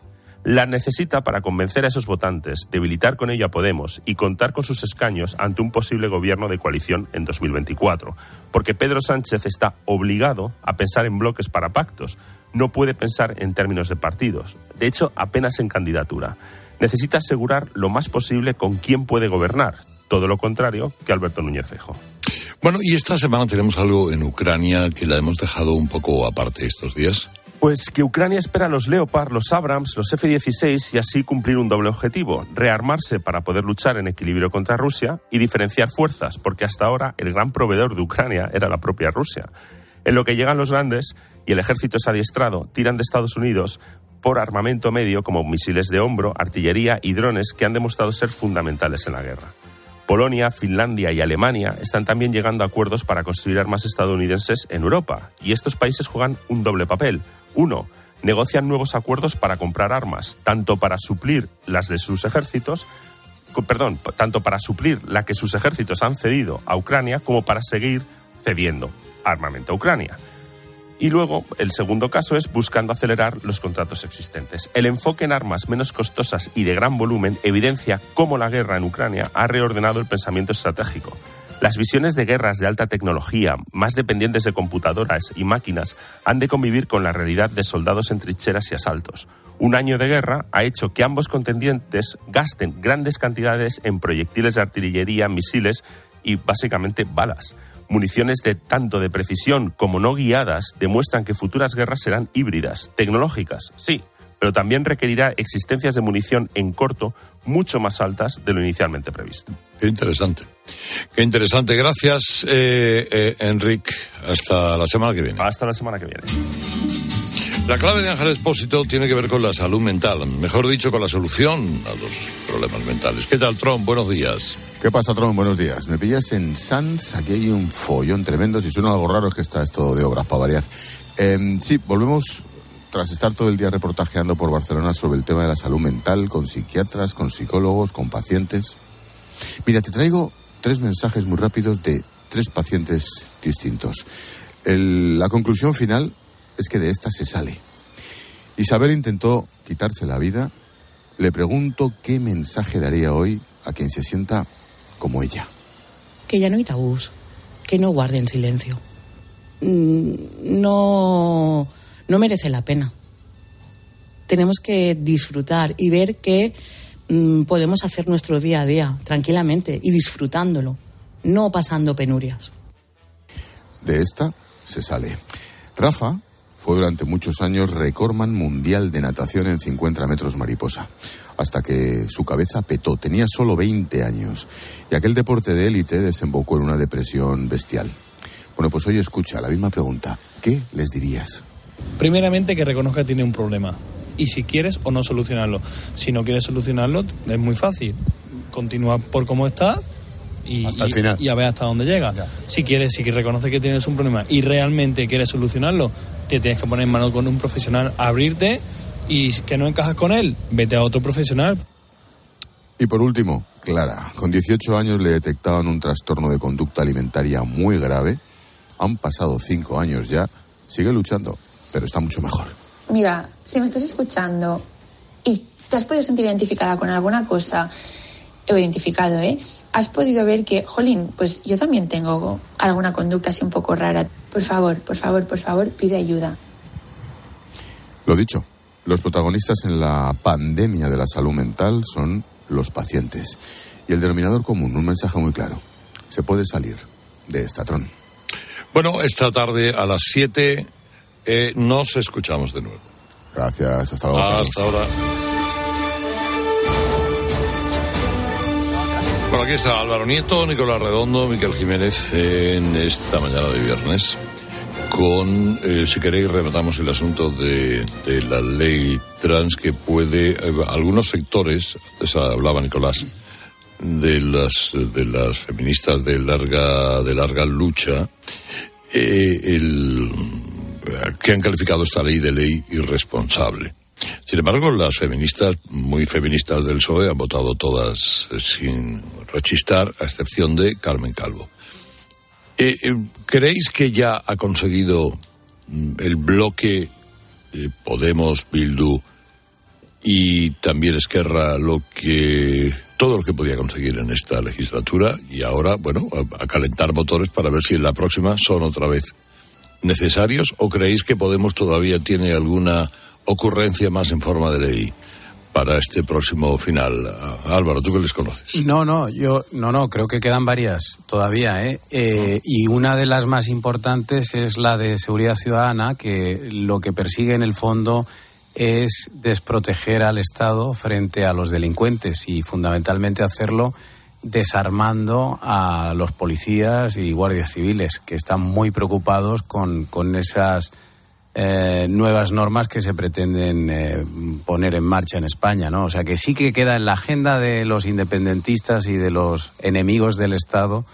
La necesita para convencer a esos votantes, debilitar con ella a Podemos y contar con sus escaños ante un posible gobierno de coalición en 2024. Porque Pedro Sánchez está obligado a pensar en bloques para pactos. No puede pensar en términos de partidos. De hecho, apenas en candidatura. Necesita asegurar lo más posible con quién puede gobernar. Todo lo contrario que Alberto Núñez Fejo. Bueno, y esta semana tenemos algo en Ucrania que la hemos dejado un poco aparte estos días. Pues que Ucrania espera los Leopard, los Abrams, los F-16 y así cumplir un doble objetivo, rearmarse para poder luchar en equilibrio contra Rusia y diferenciar fuerzas, porque hasta ahora el gran proveedor de Ucrania era la propia Rusia. En lo que llegan los grandes y el ejército es adiestrado, tiran de Estados Unidos por armamento medio como misiles de hombro, artillería y drones que han demostrado ser fundamentales en la guerra. Polonia, Finlandia y Alemania están también llegando a acuerdos para construir armas estadounidenses en Europa. Y estos países juegan un doble papel. Uno, negocian nuevos acuerdos para comprar armas, tanto para suplir las de sus ejércitos, perdón, tanto para suplir la que sus ejércitos han cedido a Ucrania como para seguir cediendo armamento a Ucrania. Y luego, el segundo caso es buscando acelerar los contratos existentes. El enfoque en armas menos costosas y de gran volumen evidencia cómo la guerra en Ucrania ha reordenado el pensamiento estratégico. Las visiones de guerras de alta tecnología, más dependientes de computadoras y máquinas, han de convivir con la realidad de soldados en trincheras y asaltos. Un año de guerra ha hecho que ambos contendientes gasten grandes cantidades en proyectiles de artillería, misiles y básicamente balas. Municiones de tanto de precisión como no guiadas demuestran que futuras guerras serán híbridas, tecnológicas, sí, pero también requerirá existencias de munición en corto mucho más altas de lo inicialmente previsto. Qué interesante. Qué interesante. Gracias, eh, eh, Enrique. Hasta la semana que viene. Hasta la semana que viene. La clave de Ángel Espósito tiene que ver con la salud mental, mejor dicho, con la solución a los problemas mentales. ¿Qué tal, Trump? Buenos días. ¿Qué pasa, Tron? Buenos días. Me pillas en Sanz. Aquí hay un follón tremendo. Si suena algo raro es que está esto de obras para variar. Em, sí, volvemos tras estar todo el día reportajeando por Barcelona sobre el tema de la salud mental, con psiquiatras, con psicólogos, con pacientes. Mira, te traigo tres mensajes muy rápidos de tres pacientes distintos. la conclusión final es que de esta se sale. Isabel intentó quitarse la vida. Le pregunto qué mensaje daría hoy a quien se sienta como ella. Que ya no hay tabús, que no guarden silencio. Mm, no no merece la pena. Tenemos que disfrutar y ver que mm, podemos hacer nuestro día a día tranquilamente y disfrutándolo, no pasando penurias. De esta se sale. Rafa fue durante muchos años recordman mundial de natación en 50 metros mariposa, hasta que su cabeza petó. Tenía solo 20 años y aquel deporte de élite desembocó en una depresión bestial. Bueno, pues hoy escucha la misma pregunta. ¿Qué les dirías? Primeramente que reconozca que tiene un problema y si quieres o no solucionarlo. Si no quieres solucionarlo, es muy fácil. Continúa por cómo está y, hasta el final. y a ver hasta dónde llega. Si quieres, si reconoces que tienes un problema y realmente quieres solucionarlo, te tienes que poner en mano con un profesional, abrirte y que no encajas con él, vete a otro profesional. Y por último, Clara, con 18 años le detectaban un trastorno de conducta alimentaria muy grave. Han pasado 5 años ya, sigue luchando pero está mucho mejor. Mira, si me estás escuchando y te has podido sentir identificada con alguna cosa, o identificado, ¿eh? Has podido ver que, jolín, pues yo también tengo alguna conducta así un poco rara. Por favor, por favor, por favor, pide ayuda. Lo dicho, los protagonistas en la pandemia de la salud mental son los pacientes. Y el denominador común, un mensaje muy claro. Se puede salir de estatrón. Bueno, esta tarde a las 7 eh, nos escuchamos de nuevo. Gracias, hasta luego. Hasta ahora. Bueno, aquí está Álvaro Nieto, Nicolás Redondo, Miquel Jiménez en esta mañana de viernes. Con, eh, si queréis, rematamos el asunto de, la ley trans que puede. Eh, algunos sectores, antes hablaba Nicolás, de las, de las feministas de larga, de larga lucha, el que han calificado esta ley de ley irresponsable. Sin embargo, las feministas, muy feministas del PSOE, han votado todas eh, sin rechistar, a excepción de Carmen Calvo. Eh, eh, ¿Creéis que ya ha conseguido mm, el bloque Podemos, Bildu y también Esquerra lo que todo lo que podía conseguir en esta legislatura y ahora, bueno, a calentar motores para ver si en la próxima son otra vez necesarios o creéis que Podemos todavía tiene alguna ocurrencia más en forma de ley? Para este próximo final. Álvaro, tú que les conoces. No, no, yo no, no, creo que quedan varias todavía, ¿eh? eh y una de las más importantes es la de seguridad ciudadana, que lo que persigue en el fondo es desproteger al Estado frente a los delincuentes y fundamentalmente hacerlo desarmando a los policías y guardias civiles, que están muy preocupados con, con esas eh, nuevas normas que se pretenden eh, poner en marcha en España, ¿no? O sea que sí que queda en la agenda de los independentistas y de los enemigos del Estado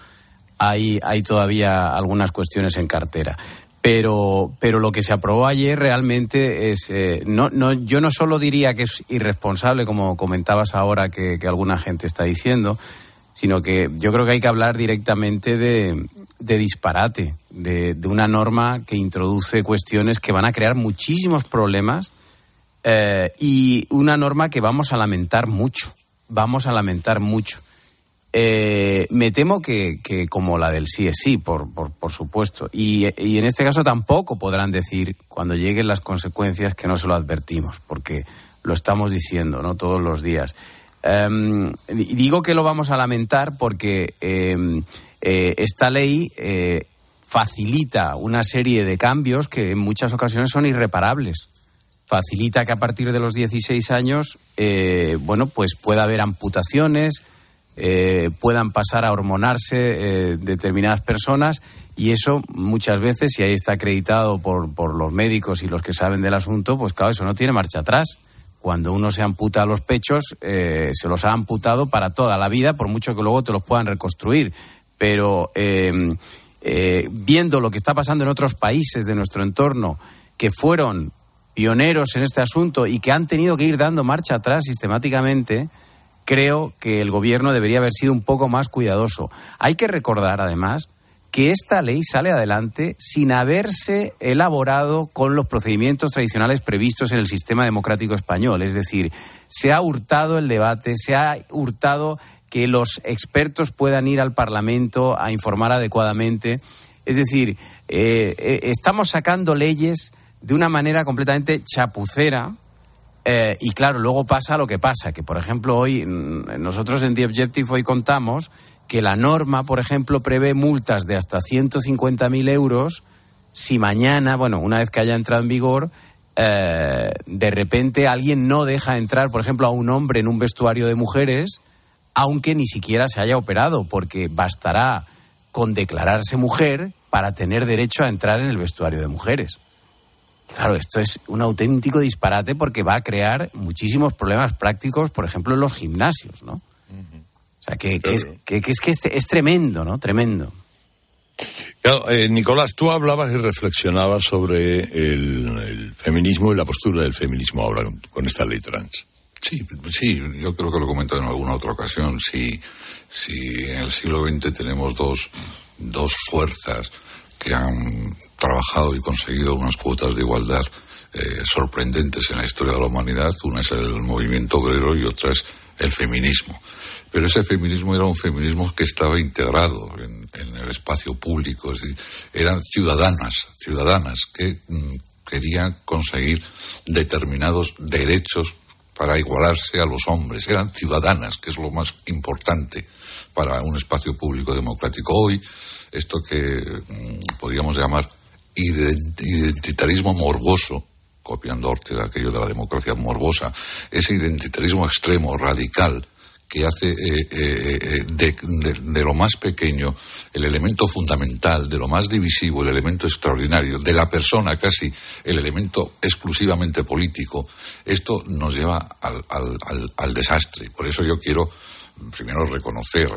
hay, hay todavía algunas cuestiones en cartera. Pero, pero lo que se aprobó ayer realmente es. Eh, no, no, yo no solo diría que es irresponsable, como comentabas ahora que, que alguna gente está diciendo, sino que yo creo que hay que hablar directamente de, disparate, de, una norma que introduce cuestiones que van a crear muchísimos problemas eh, y una norma que vamos a lamentar mucho, vamos a lamentar mucho. Eh, me temo que, como la del sí es sí, por, por, supuesto. Y, y, en este caso tampoco podrán decir, cuando lleguen las consecuencias, que no se lo advertimos, porque lo estamos diciendo ¿no? todos los días. Um, digo que lo vamos a lamentar porque em, eh, esta ley eh, facilita una serie de cambios que en muchas ocasiones son irreparables. Facilita que a partir de los 16 años, eh, bueno, pues pueda haber amputaciones, puedan pasar a hormonarse determinadas personas y eso muchas veces, si ahí está acreditado por, por los médicos y los que saben del asunto, pues claro, eso no tiene marcha atrás cuando uno se amputa los pechos, eh, se los ha amputado para toda la vida, por mucho que luego te los puedan reconstruir. Pero em, eh, viendo lo que está pasando en otros países de nuestro entorno, que fueron pioneros en este asunto y que han tenido que ir dando marcha atrás sistemáticamente, creo que el gobierno debería haber sido un poco más cuidadoso. Hay que recordar, además, que esta ley sale adelante sin haberse elaborado con los procedimientos tradicionales previstos en el sistema democrático español. Es decir, se ha hurtado el debate, se ha hurtado que los expertos puedan ir al Parlamento a informar adecuadamente. Es decir, eh, eh, estamos sacando leyes de una manera completamente chapucera. Eh, y claro, luego pasa lo que pasa, que por ejemplo hoy mm, nosotros en The Objective hoy contamos que la norma, por ejemplo, prevé multas de hasta 150.000 euros si mañana, bueno, una vez que haya entrado en vigor, eh, de repente alguien no deja entrar, por ejemplo, a un hombre en un vestuario de mujeres, aunque ni siquiera se haya operado, porque bastará con declararse mujer para tener derecho a entrar en el vestuario de mujeres. Claro, esto es un auténtico disparate porque va a crear muchísimos problemas prácticos, por ejemplo, en los gimnasios, ¿no? O sea, que, es, que, es, que es, tremendo, ¿no? Tremendo. Claro, eh, Nicolás, tú hablabas y reflexionabas sobre el, feminismo y la postura del feminismo ahora con esta ley trans. Sí, sí, yo creo que lo he comentado en alguna otra ocasión. Si, si en el siglo XX tenemos dos, dos fuerzas que han trabajado y conseguido unas cuotas de igualdad eh, sorprendentes en la historia de la humanidad, una es el movimiento obrero y otra es el feminismo. Pero ese feminismo era un feminismo que estaba integrado en, el espacio público, es decir, eran ciudadanas, ciudadanas que mm, querían conseguir determinados derechos para igualarse a los hombres, eran ciudadanas, que es lo más importante para un espacio público democrático. Hoy, esto que mm, podríamos llamar identitarismo morboso, copiando Ortega aquello de la democracia morbosa, ese identitarismo extremo, radical, que hace eh, eh, eh, de, lo más pequeño el elemento fundamental, de lo más divisivo el elemento extraordinario, de la persona casi el elemento exclusivamente político, esto nos lleva al, al, al, desastre. Por eso yo quiero primero reconocer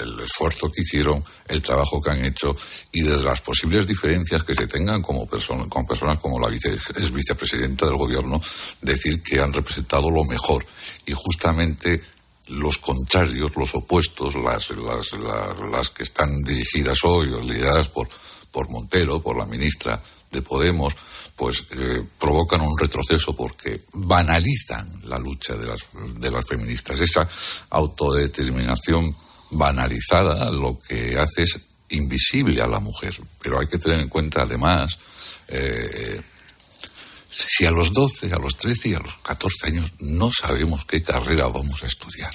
el, esfuerzo que hicieron, el trabajo que han hecho y desde las posibles diferencias que se tengan como con personas como la es vicepresidenta del gobierno, decir que han representado lo mejor. Y justamente los contrarios, los opuestos, las, las, las, que están dirigidas hoy lideradas por, por Montero, por la ministra de Podemos, pues eh, provocan un retroceso porque banalizan la lucha de las, de las feministas. Esa autodeterminación banalizada lo que hace es invisible a la mujer. Pero hay que tener en cuenta además eh, si a los 12, a los 13 y a los 14 años no sabemos qué carrera vamos a estudiar.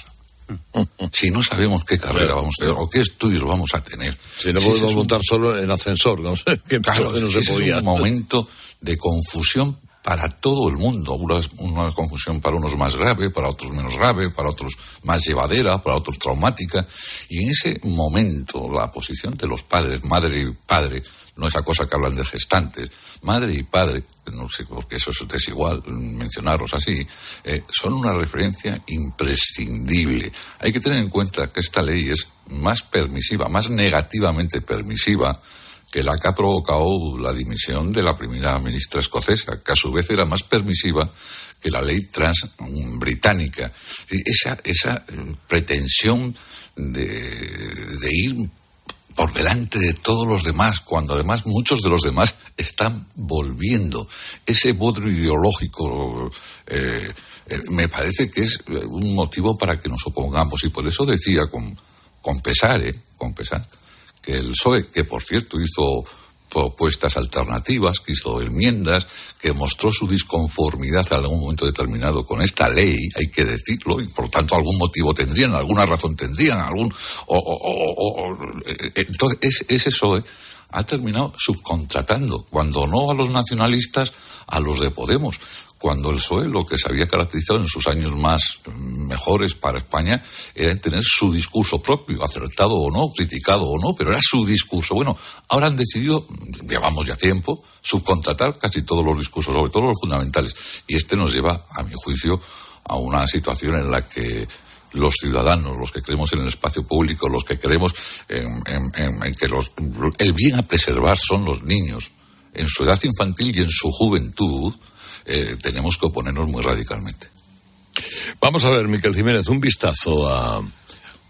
[laughs] Si no sabemos qué carrera vamos a tener o qué estudios vamos a tener. Si no podemos montar solo en ascensor, no sé, [laughs] que claro, no se podía. Es un [laughs] momento de confusión para todo el mundo. Una, una, confusión para unos más grave, para otros menos grave, para otros más llevadera, para otros traumática. Y en ese momento la posición de los padres, madre y padre, no esa cosa que hablan de gestantes, madre y padre, no sé porque eso es desigual mencionarlos así, eh, son una referencia imprescindible. Hay que tener en cuenta que esta ley es más permisiva, más negativamente permisiva que la que ha provocado la dimisión de la primera ministra escocesa, que a su vez era más permisiva que la ley trans británica. Esa, esa eh, pretensión de, de ir por delante de todos los demás, cuando además muchos de los demás están volviendo. Ese bodrio ideológico eh, eh, me parece que es un motivo para que nos opongamos. Y por eso decía con, con pesar, eh, con pesar, que el PSOE, que por cierto hizo propuestas alternativas, que hizo enmiendas, que mostró su disconformidad en algún momento determinado con esta ley, hay que decirlo, y por tanto algún motivo tendrían, alguna razón tendrían, algún. O, eh, entonces, ese PSOE ha terminado subcontratando, cuando no a los nacionalistas, a los de Podemos. Cuando el PSOE lo que se había caracterizado en sus años más mejores para España era tener su discurso propio, acertado o no, criticado o no, pero era su discurso. Bueno, ahora han decidido, llevamos ya tiempo, subcontratar casi todos los discursos, sobre todo los fundamentales. Y este nos lleva, a mi juicio, a una situación en la que los ciudadanos, los que creemos en el espacio público, los que creemos en, que el bien a preservar son los niños, en su edad infantil y en su juventud, eh, tenemos que oponernos muy radicalmente. Vamos a ver, Miquel Jiménez, un vistazo a,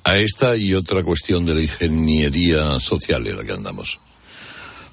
a esta y otra cuestión de la ingeniería social en la que andamos.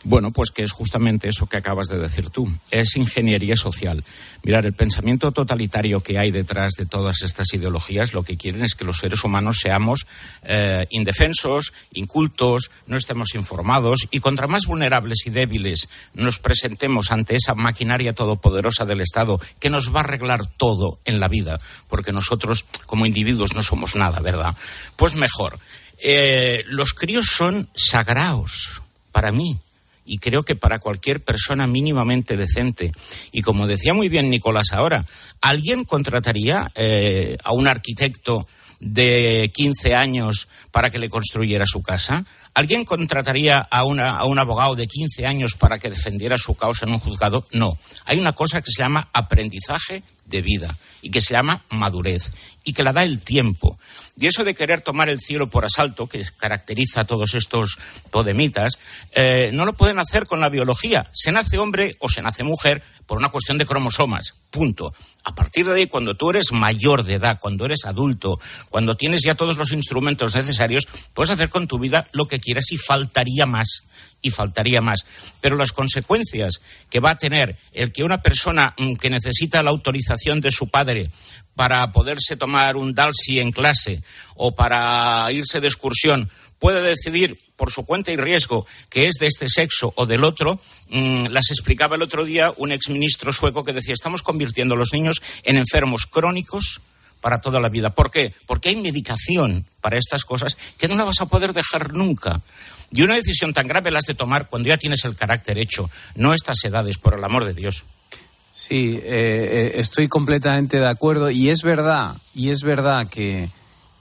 Bueno, pues que es justamente eso que acabas de decir tú. Es ingeniería social. Mirar, el pensamiento totalitario que hay detrás de todas estas ideologías lo que quieren es que los seres humanos seamos eh, indefensos, incultos, no estemos informados y contra más vulnerables y débiles nos presentemos ante esa maquinaria todopoderosa del Estado que nos va a arreglar todo en la vida, porque nosotros como individuos no somos nada, ¿verdad? Pues mejor. Eh, los críos son sagrados para mí y creo que para cualquier persona mínimamente decente. Y como decía muy bien Nicolás ahora, ¿alguien contrataría eh, a un arquitecto de 15 años para que le construyera su casa? ¿Alguien contrataría a, a, un abogado de 15 años para que defendiera su causa en un juzgado? No. Hay una cosa que se llama aprendizaje de vida y que se llama madurez y que la da el tiempo. Y eso de querer tomar el cielo por asalto, que caracteriza a todos estos podemitas, eh, no lo pueden hacer con la biología. Se nace hombre o se nace mujer por una cuestión de cromosomas. Punto. A partir de ahí, cuando tú eres mayor de edad, cuando eres adulto, cuando tienes ya todos los instrumentos necesarios, puedes hacer con tu vida lo que quieras y faltaría más y faltaría más. Pero las consecuencias que va a tener el que una persona mm, que necesita la autorización de su padre para poderse tomar un Dalsi en clase o para irse de excursión puede decidir por su cuenta y riesgo que es de este sexo o del otro, mm, las explicaba el otro día un exministro sueco que decía estamos convirtiendo a los niños en enfermos crónicos para toda la vida. ¿Por qué? Porque hay medicación para estas cosas que no la vas a poder dejar nunca. Y una decisión tan grave la has de tomar cuando ya tienes el carácter hecho, no estas edades, por el amor de Dios. Sí, eh, eh, estoy completamente de acuerdo y es verdad, y es verdad que,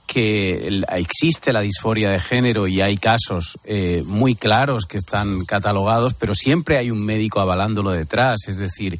que existe la disforia de género y hay casos eh, muy claros que están catalogados, pero siempre hay un médico avalándolo detrás. Es decir,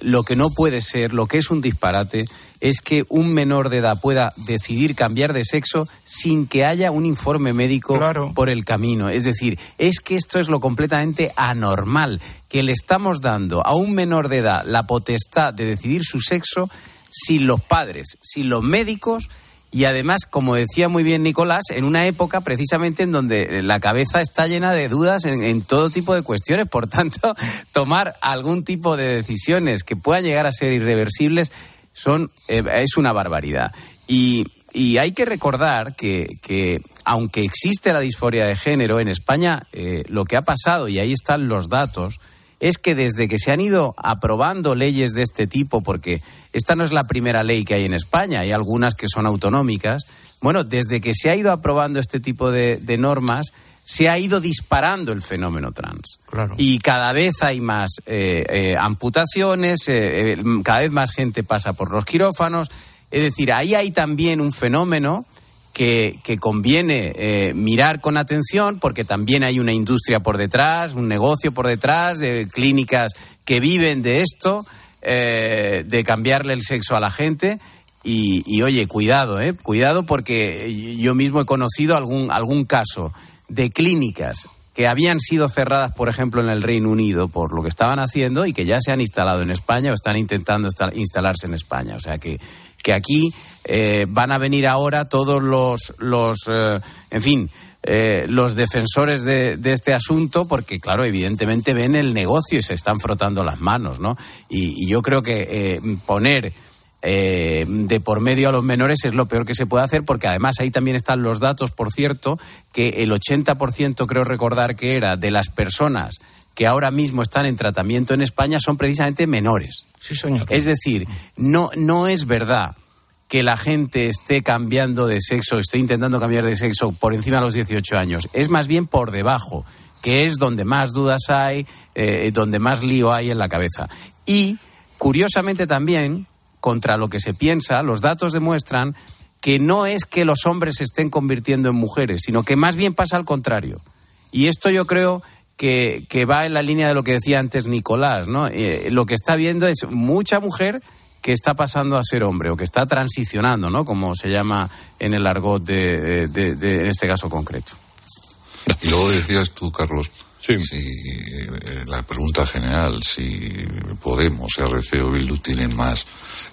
lo que no puede ser, lo que es un disparate, es que un menor de edad pueda decidir cambiar de sexo sin que haya un informe médico por el camino. Es decir, es que esto es lo completamente anormal, que le estamos dando a un menor de edad la potestad de decidir su sexo sin los padres, sin los médicos y además, como decía muy bien Nicolás, en una época precisamente en donde la cabeza está llena de dudas en, todo tipo de cuestiones. Por tanto, [laughs] tomar algún tipo de decisiones que puedan llegar a ser irreversibles son, eh, es una barbaridad. Y, hay que recordar que, aunque existe la disforia de género, en España eh, lo que ha pasado, y ahí están los datos, es que desde que se han ido aprobando leyes de este tipo, porque esta no es la primera ley que hay en España, hay algunas que son autonómicas, bueno, desde que se ha ido aprobando este tipo de normas, se ha ido disparando el fenómeno trans. Y cada vez hay más eh, eh, amputaciones, eh, cada vez más gente pasa por los quirófanos. Es decir, ahí hay también un fenómeno que, que conviene mirar con atención porque también hay una industria por detrás, un negocio por detrás, de clínicas que viven de esto, de cambiarle el sexo a la gente. Y, y oye, cuidado, ¿eh? Cuidado porque yo mismo he conocido algún, algún caso de clínicas que habían sido cerradas, por ejemplo, en el Reino Unido por lo que estaban haciendo y que ya se han instalado en España o están intentando instalarse en España. O sea que, que aquí eh, van a venir ahora todos los, los eh, en fin, eh, los defensores de, este asunto, porque, claro, evidentemente ven el negocio y se están frotando las manos, ¿no? Y, y yo creo que poner eh, de por medio a los menores es lo peor que se puede hacer, porque además ahí también están los datos, por cierto, que el 80% creo recordar que era de las personas que ahora mismo están en tratamiento en España son precisamente menores. Sí, señor. Es decir, no, no es verdad que la gente esté cambiando de sexo, esté intentando cambiar de sexo por encima de los 18 años. Es más bien por debajo que es donde más dudas hay, eh, donde más lío hay en la cabeza. Y, curiosamente también, contra lo que se piensa, los datos demuestran que no es que los hombres se estén convirtiendo en mujeres, sino que más bien pasa al contrario. Y esto yo creo que, va en la línea de lo que decía antes Nicolás, ¿no? Eh, lo que está viendo es mucha mujer que está pasando a ser hombre o que está transicionando, ¿no? Como se llama en el argot de, en este caso concreto. Y luego decías tú, Carlos, si eh, la pregunta general, si Podemos, RC o Bildu tienen más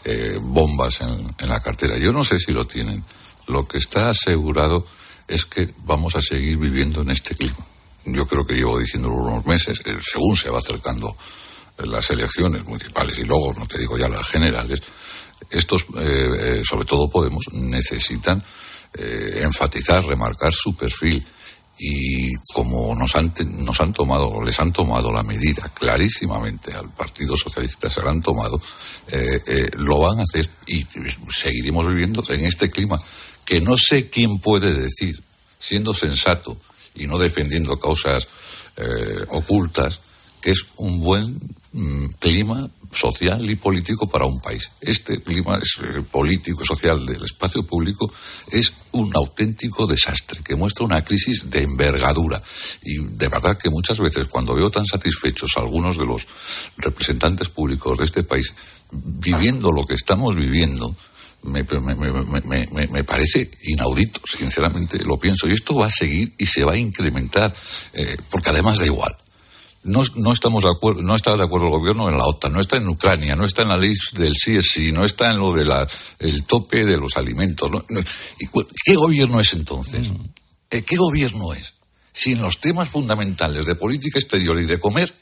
eh, bombas en, la cartera. Yo no sé si lo tienen. Lo que está asegurado es que vamos a seguir viviendo en este clima. Yo creo que llevo diciéndolo unos meses, eh, según se va acercando las elecciones municipales y luego, no te digo ya las generales, estos, sobre todo Podemos, necesitan enfatizar, remarcar su perfil. Y como nos han, nos han tomado, les han tomado la medida clarísimamente al Partido Socialista, se la han tomado, lo van a hacer y seguiremos viviendo en este clima que no sé quién puede decir, siendo sensato y no defendiendo causas ocultas, que es un buen mm, clima social y político para un país. Este clima eh, político y social del espacio público es un auténtico desastre que muestra una crisis de envergadura. Y de verdad que muchas veces cuando veo tan satisfechos algunos de los representantes públicos de este país viviendo lo que estamos viviendo, me, parece inaudito, sinceramente lo pienso. Y esto va a seguir y se va a incrementar, eh, porque además da igual no, no estamos de acuerdo, no está de acuerdo el gobierno en la OTAN, no está en Ucrania, no está en la ley del CSI, no está en lo del el tope de los alimentos. ¿Qué gobierno es entonces? Mm. Eh, ¿Qué gobierno es? Si en los temas fundamentales de política exterior y de comer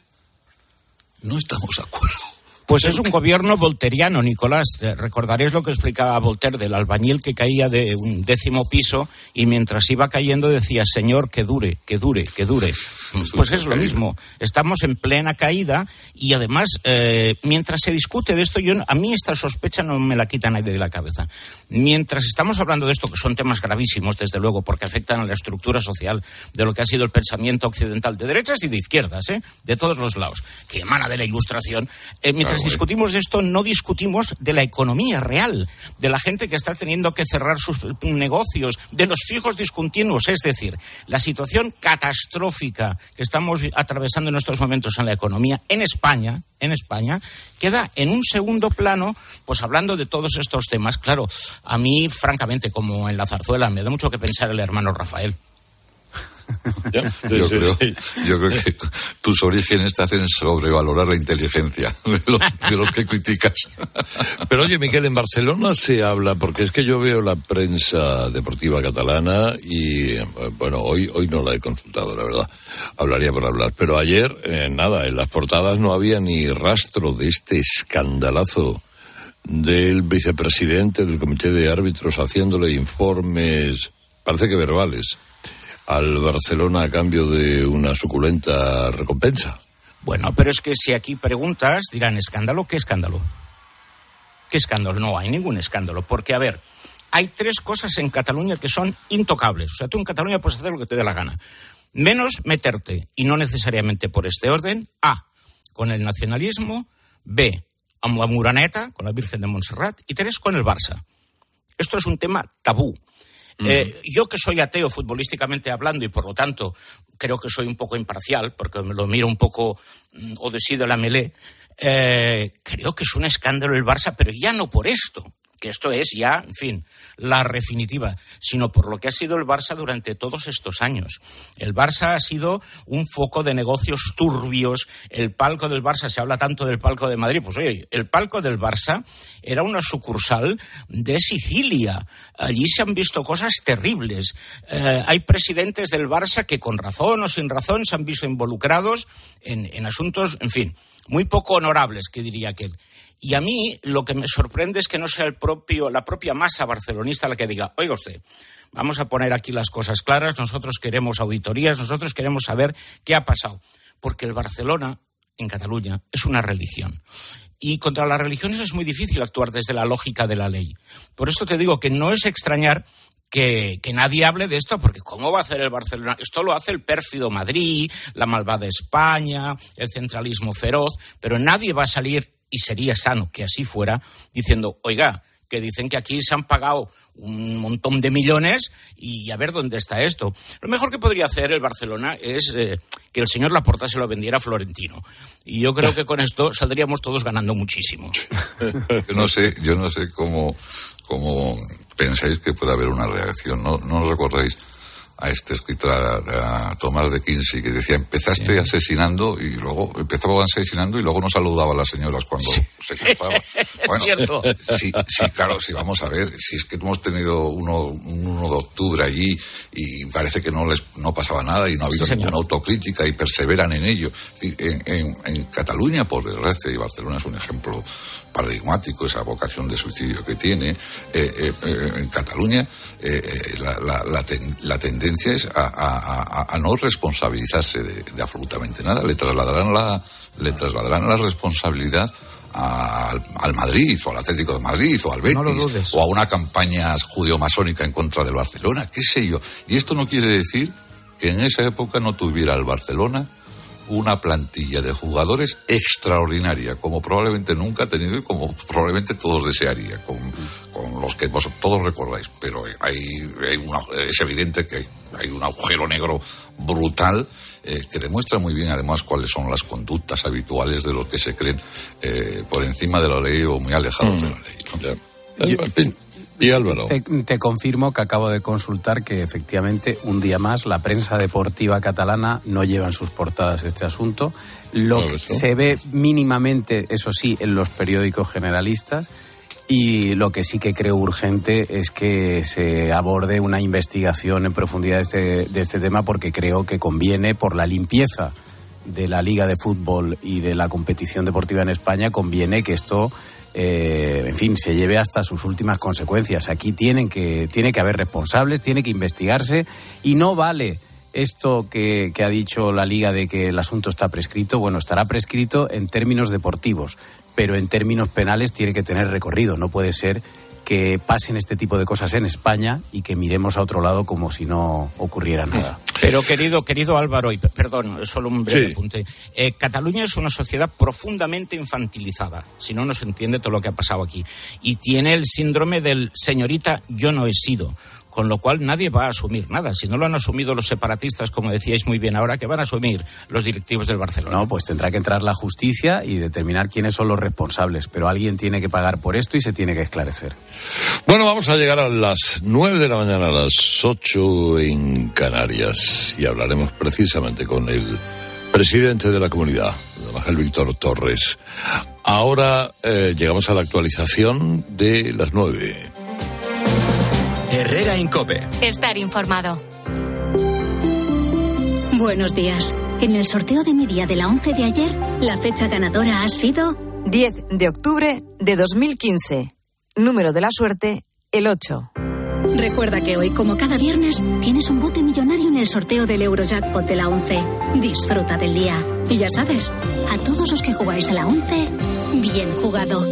no estamos de acuerdo. Pues es un gobierno volteriano, Nicolás. Recordaréis lo que explicaba Voltaire del albañil que caía de un décimo piso y mientras iba cayendo decía, Señor, que dure, que dure, que dure. Pues es lo mismo. Estamos en plena caída y además, eh, mientras se discute de esto, yo, a mí esta sospecha no me la quita nadie de la cabeza. Mientras estamos hablando de esto, que son temas gravísimos, desde luego, porque afectan a la estructura social de lo que ha sido el pensamiento occidental, de derechas y de izquierdas, ¿eh? de todos los lados, que emana de la ilustración, eh, mientras discutimos esto, no discutimos de la economía real, de la gente que está teniendo que cerrar sus negocios, de los fijos discontinuos, es decir, la situación catastrófica que estamos atravesando en estos momentos en la economía en España, en España, queda en un segundo plano, pues hablando de todos estos temas. Claro, a mí, francamente, como en la zarzuela, me da mucho que pensar el hermano Rafael. [laughs] Yo, creo, que tus orígenes te hacen sobrevalorar la inteligencia [laughs] de los, que criticas. [laughs] Pero oye, Miquel, en Barcelona se habla, porque es que yo veo la prensa deportiva catalana y, bueno, hoy, hoy no la he consultado, la verdad. Hablaría por hablar. Pero ayer, eh, nada, en las portadas no había ni rastro de este escandalazo del vicepresidente del comité de árbitros haciéndole informes, parece que verbales al Barcelona a cambio de una suculenta recompensa. Bueno, pero es que si aquí preguntas, dirán, ¿escándalo? ¿Qué escándalo? ¿Qué escándalo? No hay ningún escándalo, porque, a ver, hay tres cosas en Cataluña que son intocables. O sea, tú en Cataluña puedes hacer lo que te dé la gana. Menos meterte, y no necesariamente por este orden, A, con el nacionalismo, B, a la Muraneta, con la Virgen de Montserrat, y tres, con el Barça. Esto es un tema tabú. Eh, yo que soy ateo futbolísticamente hablando y por lo tanto creo que soy un poco imparcial porque me lo miro un poco mm, o decido la melé, eh, creo que es un escándalo el Barça, pero ya no por esto que esto es ya, en fin, la definitiva, sino por lo que ha sido el Barça durante todos estos años. El Barça ha sido un foco de negocios turbios, el palco del Barça, se habla tanto del palco de Madrid, pues oye, el palco del Barça era una sucursal de Sicilia, allí se han visto cosas terribles. Eh, hay presidentes del Barça que con razón o sin razón se han visto involucrados en, en asuntos, en fin, muy poco honorables, que diría aquel. Y a mí lo que me sorprende es que no sea el propio, la propia masa barcelonista la que diga, oiga usted, vamos a poner aquí las cosas claras, nosotros queremos auditorías, nosotros queremos saber qué ha pasado. Porque el Barcelona, en Cataluña, es una religión. Y contra las religiones es muy difícil actuar desde la lógica de la ley. Por esto te digo que no es extrañar que, que, nadie hable de esto, porque ¿cómo va a hacer el Barcelona? Esto lo hace el pérfido Madrid, la malvada España, el centralismo feroz, pero nadie va a salir, y sería sano que así fuera, diciendo, oiga, que dicen que aquí se han pagado un montón de millones y a ver dónde está esto. Lo mejor que podría hacer el Barcelona es eh, que el señor Laporta se lo vendiera a Florentino. Y yo creo que con esto saldríamos todos ganando muchísimo. [laughs] yo no sé, yo no sé cómo, cómo pensáis que puede haber una reacción. ¿No, no os recordáis? A este escritor, a, Tomás de Kinsey, que decía, empezaste asesinando y luego empezaba asesinando y luego no saludaba a las señoras cuando se cruzaba. [laughs] Bueno, cierto. Sí, sí, claro, sí, vamos a ver, si es que hemos tenido uno, un 1 de octubre allí y parece que no les no pasaba nada y no ha habido ninguna autocrítica y perseveran en ello. en, en, en Cataluña, por desgracia, y Barcelona es un ejemplo paradigmático, esa vocación de suicidio que tiene. Eh, eh, eh, en Cataluña la, la, la, ten, la, tendencia es a, a, a no responsabilizarse de, de, absolutamente nada. Le trasladarán la, le trasladarán la responsabilidad al, al, Madrid o al Atlético de Madrid o al Betis no o a una campaña judeo-masónica en contra del Barcelona, qué sé yo. Y esto no quiere decir que en esa época no tuviera el Barcelona una plantilla de jugadores extraordinaria, como probablemente nunca ha tenido y como probablemente todos desearía, con, con los que vos todos recordáis. Pero hay, hay una, es evidente que hay un agujero negro brutal eh, que demuestra muy bien además cuáles son las conductas habituales de los que se creen eh, por encima de la ley o muy alejados mm. de la ley. ¿no? Yo, y Álvaro. Te, te, confirmo que acabo de consultar que efectivamente un día más la prensa deportiva catalana no lleva en sus portadas este asunto. Lo que se ve mínimamente, eso sí, en los periódicos generalistas. Y lo que sí que creo urgente es que se aborde una investigación en profundidad de este, de este tema porque creo que conviene por la limpieza de la Liga de Fútbol y de la competición deportiva en España, conviene que esto eh, en fin, se lleve hasta sus últimas consecuencias. Aquí tienen que, tiene que haber responsables, tiene que investigarse y no vale esto que, que, ha dicho la Liga de que el asunto está prescrito. Bueno, estará prescrito en términos deportivos, pero en términos penales tiene que tener recorrido. No puede ser que pasen este tipo de cosas en España y que miremos a otro lado como si no ocurriera nada. Pero querido, querido Álvaro, y perdón, solo un breve Sí. apunte. Eh, Cataluña es una sociedad profundamente infantilizada, si no, no se entiende todo lo que ha pasado aquí. Y tiene el síndrome del señorita, yo no he sido. Con lo cual nadie va a asumir nada. Si no lo han asumido los separatistas, como decíais muy bien ahora, que van a asumir los directivos del Barcelona. No, pues tendrá que entrar la justicia y determinar quiénes son los responsables. Pero alguien tiene que pagar por esto y se tiene que esclarecer. Bueno, vamos a llegar a las 9 de la mañana, a las 8 en Canarias. Y hablaremos precisamente con el presidente de la comunidad, don Ángel Víctor Torres. Ahora eh, llegamos a la actualización de las 9. Herrera Incope. Estar informado. Buenos días. En el sorteo de mi día de la 11 de ayer, la fecha ganadora ha sido 10 de octubre de 2015. Número de la suerte, el 8. Recuerda que hoy, como cada viernes, tienes un bote millonario en el sorteo del Eurojackpot de la 11. Disfruta del día. Y ya sabes, a todos los que jugáis a la 11, bien jugado.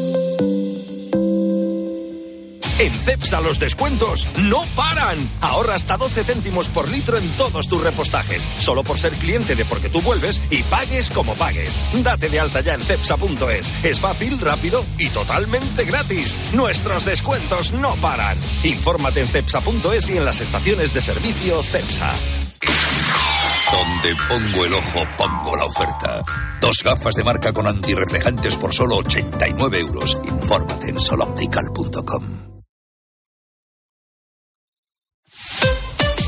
En CEPSA los descuentos no paran. Ahorra hasta 12 céntimos por litro en todos tus repostajes. Solo por ser cliente de Porque tú vuelves y pagues como pagues. Date de alta ya en CEPSA.es. Es fácil, rápido y totalmente gratis. Nuestros descuentos no paran. Infórmate en CEPSA.es y en las estaciones de servicio CEPSA. Donde pongo el ojo, pongo la oferta. Dos gafas de marca con antirreflejantes por solo 89 euros. Infórmate en soloptical.com.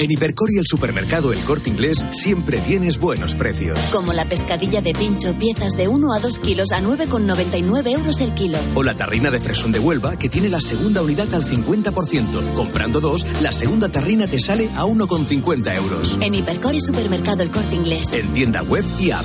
En Hipercor y el supermercado El Corte Inglés siempre tienes buenos precios. Como la pescadilla de pincho, piezas de 1 a 2 kilos a 9,99 euros el kilo. O la tarrina de fresón de Huelva que tiene la segunda unidad al 50%. Comprando dos, la segunda tarrina te sale a 1,50 euros. En Hipercor y supermercado El Corte Inglés. En tienda web y app.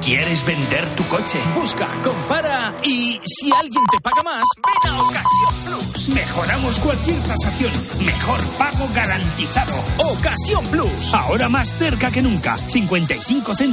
¿Quieres vender tu coche? Busca, compara y si alguien te paga más, ven a Ocasión Plus. Mejoramos cualquier tasación. Mejor pago garantizado. Ocasión Plus. Ahora más cerca que nunca. 55 centros